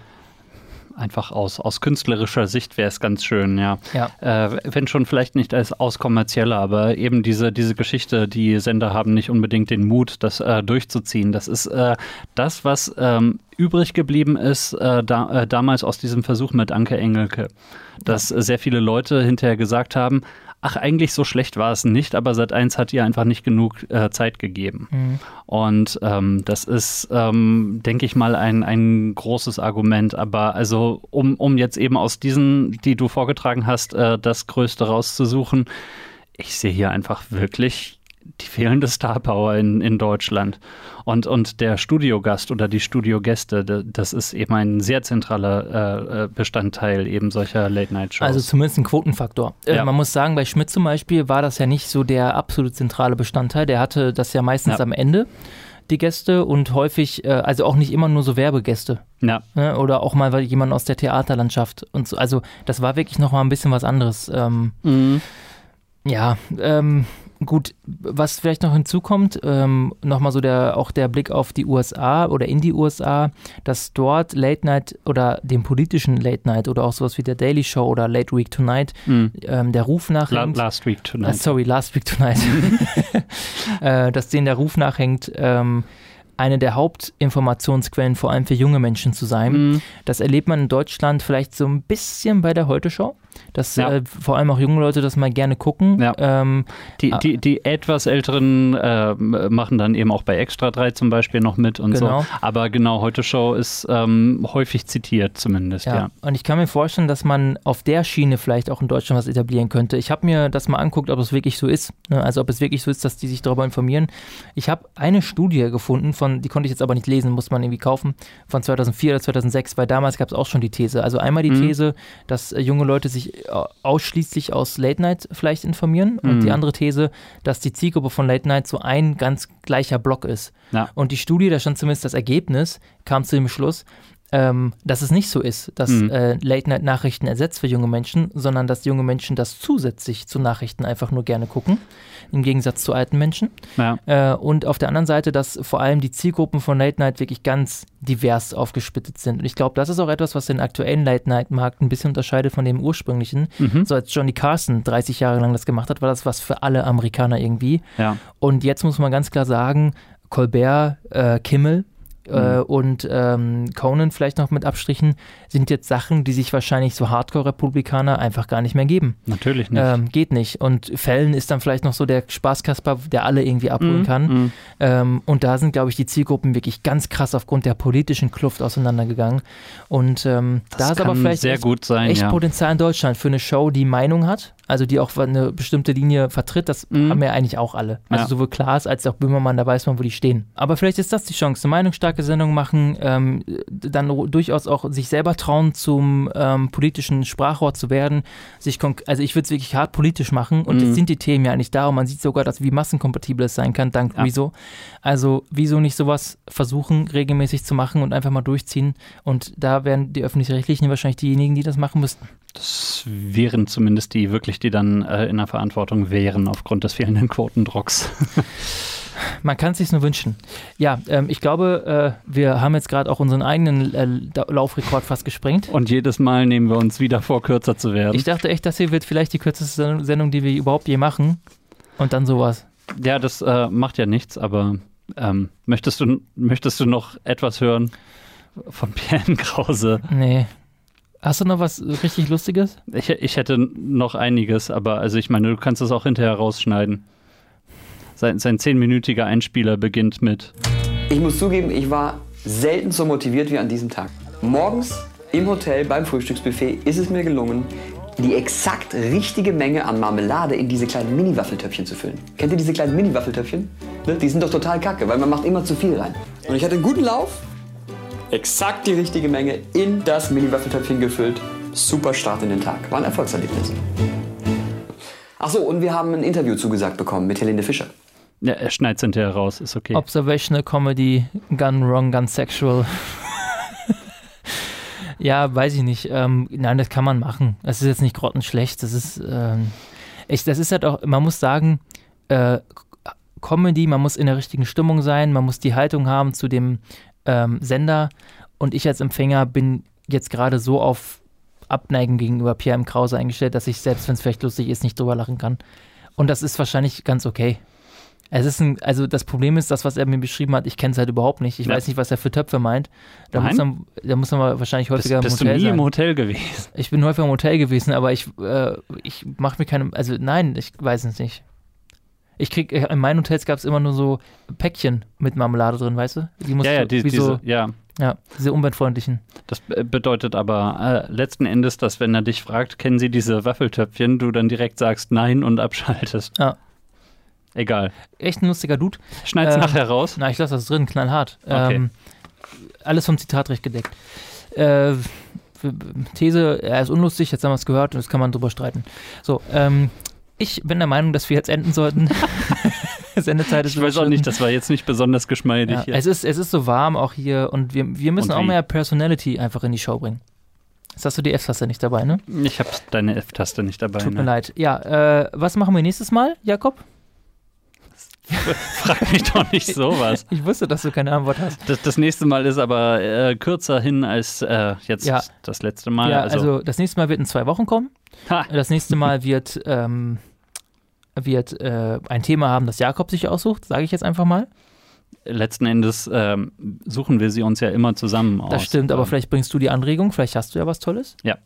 Einfach aus, aus künstlerischer Sicht wäre es ganz schön, ja. Ja. Äh, wenn schon vielleicht nicht als aus kommerzieller, aber eben diese, diese Geschichte, die Sender haben nicht unbedingt den Mut, das äh, durchzuziehen. Das ist äh, das, was ähm, übrig geblieben ist äh, da, äh, damals aus diesem Versuch mit Anke Engelke. Dass äh, sehr viele Leute hinterher gesagt haben, ach, eigentlich so schlecht war es nicht, aber Sat 1 hat ihr einfach nicht genug äh, Zeit gegeben. Mhm. Und ähm, das ist, ähm, denke ich mal, ein, ein großes Argument. Aber also, um, um jetzt eben aus diesen, die du vorgetragen hast, äh, das Größte rauszusuchen, ich sehe hier einfach wirklich die fehlende Star Power in, in Deutschland. Und, und der Studiogast oder die Studiogäste, da- das ist eben ein sehr zentraler äh, äh, Bestandteil eben solcher Late-Night-Shows. Also zumindest ein Quotenfaktor. Äh, Ja. man muss sagen, bei Schmidt zum Beispiel war das ja nicht so der absolut zentrale Bestandteil. Der hatte das ja meistens Ja. am Ende, die Gäste, und häufig, äh, also auch nicht immer nur so Werbegäste. ja. Ne? Oder auch mal jemand aus der Theaterlandschaft. Und so. Also das war wirklich nochmal ein bisschen was anderes. Ähm, Mhm. Ja, ähm, gut, was vielleicht noch hinzukommt, ähm, nochmal so der, auch der Blick auf die USA oder in die USA, dass dort Late Night oder dem politischen Late Night oder auch sowas wie der Daily Show oder Late Week Tonight, Mhm. ähm, der Ruf La nachhängt. last Week äh, Tonight. sorry, Last Week Tonight. äh, dass denen der Ruf nachhängt, ähm, eine der Hauptinformationsquellen vor allem für junge Menschen zu sein. Mhm. Das erlebt man in Deutschland vielleicht so ein bisschen bei der Heute-Show, dass Ja. äh, vor allem auch junge Leute das mal gerne gucken. Ja. Ähm, Die, Ah. die, die etwas älteren äh, machen dann eben auch bei Extra 3 zum Beispiel noch mit und Genau. so. Aber genau, heute Show ist ähm, häufig zitiert zumindest, ja. ja. Und ich kann mir vorstellen, dass man auf der Schiene vielleicht auch in Deutschland was etablieren könnte. Ich habe mir das mal anguckt, ob es wirklich so ist. Ne? Also ob es wirklich so ist, dass die sich darüber informieren. Ich habe eine Studie gefunden, von, die konnte ich jetzt aber nicht lesen, muss man irgendwie kaufen, von 2004 oder 2006, weil damals gab es auch schon die These. Also einmal die Mhm. These, dass äh, junge Leute sich ausschließlich aus Late Night vielleicht informieren. Und Mhm. die andere These, dass die Zielgruppe von Late Night so ein ganz gleicher Block ist. Ja. Und die Studie, da stand zumindest das Ergebnis, kam zu dem Schluss, ähm, dass es nicht so ist, dass Mhm. äh, Late-Night-Nachrichten ersetzt für junge Menschen, sondern dass junge Menschen das zusätzlich zu Nachrichten einfach nur gerne gucken, im Gegensatz zu alten Menschen. Ja. Äh, und auf der anderen Seite, dass vor allem die Zielgruppen von Late Night wirklich ganz divers aufgesplittet sind. Und ich glaube, das ist auch etwas, was den aktuellen Late Night-Markt ein bisschen unterscheidet von dem ursprünglichen. Mhm. So als Johnny Carson 30 Jahre lang das gemacht hat, war das was für alle Amerikaner irgendwie. ja. Und jetzt muss man ganz klar sagen, Colbert, äh, Kimmel Mhm. und ähm, Conan vielleicht noch mit Abstrichen sind jetzt Sachen, die sich wahrscheinlich so Hardcore-Republikaner einfach gar nicht mehr geben. Natürlich nicht. Ähm, geht nicht. Und Fällen ist dann vielleicht noch so der Spaßkasper, der alle irgendwie abholen Mhm, kann. mhm. Ähm, und da sind, glaube ich, die Zielgruppen wirklich ganz krass aufgrund der politischen Kluft auseinandergegangen. Und ähm, Das da ist aber vielleicht sehr echt, gut sein, echt ja. Potenzial in Deutschland für eine Show, die Meinung hat, also die auch eine bestimmte Linie vertritt. Das Mhm. haben ja eigentlich auch alle. Also Ja. sowohl Klaas als auch Böhmermann, da weiß man, wo die stehen. Aber vielleicht ist das die Chance, eine meinungsstarke Sendung machen, ähm, dann durchaus auch sich selber trauen, zum ähm, politischen Sprachrohr zu werden. Sich also ich würde es wirklich hart politisch machen und Mhm. jetzt sind die Themen ja eigentlich da und man sieht sogar, dass wie massenkompatibel es sein kann, dank Ja. Rezo. Also wieso nicht sowas versuchen, regelmäßig zu machen und einfach mal durchziehen. Und da wären die Öffentlich-Rechtlichen wahrscheinlich diejenigen, die das machen müssten. Das wären zumindest die wirklich, die dann äh, in der Verantwortung wären aufgrund des fehlenden Quotendrucks. Man kann es sich nur wünschen. Ja, ähm, ich glaube, äh, wir haben jetzt gerade auch unseren eigenen äh, Laufrekord fast gesprengt. Und jedes Mal nehmen wir uns wieder vor, kürzer zu werden. Ich dachte echt, das hier wird vielleicht die kürzeste Sendung- Sendung, die wir überhaupt je machen. Und dann sowas. Ja, das äh, macht ja nichts, aber ähm, möchtest, du, möchtest du noch etwas hören von Pierre Krause? Nee. Hast du noch was richtig Lustiges? Ich, ich hätte noch einiges, aber also ich meine, du kannst es auch hinterher rausschneiden. Sein, sein zehnminütiger Einspieler beginnt mit Ich muss zugeben, ich war selten so motiviert wie an diesem Tag. Morgens im Hotel beim Frühstücksbuffet ist es mir gelungen, die exakt richtige Menge an Marmelade in diese kleinen Mini-Waffeltöpfchen zu füllen. Kennt ihr diese kleinen Mini-Waffeltöpfchen? Ne? Die sind doch total kacke, weil man macht immer zu viel rein. Und ich hatte einen guten Lauf, exakt die richtige Menge in das Mini-Waffeltöpfchen gefüllt. Super Start in den Tag. War ein Erfolgserlebnis. Ach so, und wir haben ein Interview zugesagt bekommen mit Helene Fischer. Ja, er schneidet es hinterher raus, ist okay. Observational Comedy, Gun Wrong, Gun Sexual. ja, weiß ich nicht. Ähm, nein, das kann man machen. Das ist jetzt nicht grottenschlecht. Das ist, ähm, echt, das ist halt auch, man muss sagen, äh, Comedy, man muss in der richtigen Stimmung sein, man muss die Haltung haben zu dem ähm, Sender. Und ich als Empfänger bin jetzt gerade so auf Abneigen gegenüber Pierre M. Krause eingestellt, dass ich selbst, wenn es vielleicht lustig ist, nicht drüber lachen kann. Und das ist wahrscheinlich ganz okay. Es ist ein, also das Problem ist, das, was er mir beschrieben hat, ich kenne es halt überhaupt nicht. Ich Ja. weiß nicht, was er für Töpfe meint. Da, Nein? muss man, da muss man wahrscheinlich häufiger bist, bist im du Hotel nie sein. im Hotel gewesen? Ich bin häufiger im Hotel gewesen, aber ich, äh, ich mache mir keine, also nein, ich weiß es nicht. Ich krieg, äh, in meinen Hotels gab es immer nur so Päckchen mit Marmelade drin, weißt du? Die musst Ja, ja, die, diese, so, ja. ja, diese umweltfreundlichen. Das be- bedeutet aber äh, letzten Endes, dass wenn er dich fragt, kennen Sie diese Waffeltöpfchen, du dann direkt sagst Nein und abschaltest. Ja. Egal. Echt ein lustiger Dude. Schneid's Ähm, nachher raus. Na, ich lasse das drin, knallhart. Okay. Ähm, alles vom Zitatrecht gedeckt. Äh, These, er ist unlustig, jetzt haben wir es gehört und jetzt kann man drüber streiten. So, ähm, ich bin der Meinung, dass wir jetzt enden sollten. Sendezeit ist Ich weiß auch nicht, das war jetzt nicht besonders geschmeidig ja, hier. es, ist, es ist so warm auch hier und wir, wir müssen Und auch mehr Personality einfach in die Show bringen. Jetzt hast du die F-Taste nicht dabei, ne? Ich habe deine F-Taste nicht dabei. Tut ne? mir leid. Ja, äh, was machen wir nächstes Mal, Jakob? Frag mich doch nicht sowas. Ich wusste, dass du keine Antwort hast. Das, das nächste Mal ist aber äh, kürzer hin als äh, jetzt Ja. das letzte Mal. ja, also, also, das nächste Mal wird in zwei Wochen kommen. Ha. Das nächste Mal wird, ähm, wird äh, ein Thema haben, das Jakob sich aussucht, sage ich jetzt einfach mal. letzten Endes ähm, suchen wir sie uns ja immer zusammen aus. Das stimmt, aber Ähm, vielleicht bringst du die Anregung, vielleicht hast du ja was Tolles. Ja.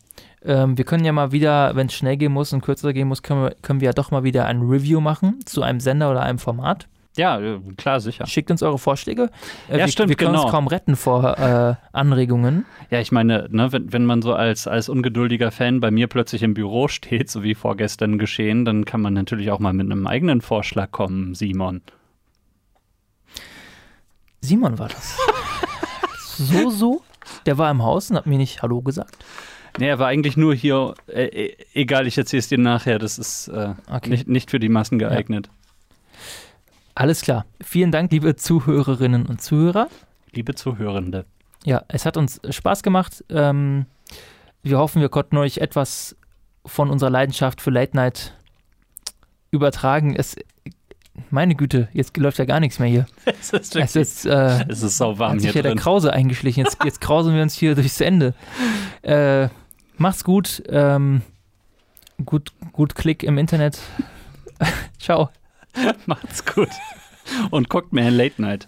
Ähm, wir können ja mal wieder, wenn es schnell gehen muss und kürzer gehen muss, können wir, können wir ja doch mal wieder ein Review machen zu einem Sender oder einem Format. Ja, äh, klar, sicher. Schickt uns eure Vorschläge. Äh, Ja, wir, stimmt, wir können genau. uns kaum retten vor äh, Anregungen. Ja, ich meine, ne, wenn, wenn man so als, als ungeduldiger Fan bei mir plötzlich im Büro steht, so wie vorgestern geschehen, dann kann man natürlich auch mal mit einem eigenen Vorschlag kommen, Simon. Simon war das. so, so. Der war im Haus und hat mir nicht Hallo gesagt. Nee, er war eigentlich nur hier, äh, äh, egal, ich erzähle es dir nachher, das ist äh, Okay. nicht, nicht für die Massen geeignet. Alles klar. Vielen Dank, liebe Zuhörerinnen und Zuhörer. Liebe Zuhörende. Ja, es hat uns Spaß gemacht. Ähm, wir hoffen, wir konnten euch etwas von unserer Leidenschaft für Late Night übertragen. Es, meine Güte, jetzt läuft ja gar nichts mehr hier. Es ist, Es ist, äh, es ist warm hat sich hier ja der. Krause eingeschlichen. Jetzt, jetzt krausen wir uns hier durchs Ende. Äh, macht's gut. Ähm, gut. Gut Klick im Internet. Ciao. Macht's gut. Und guckt mehr Late Night.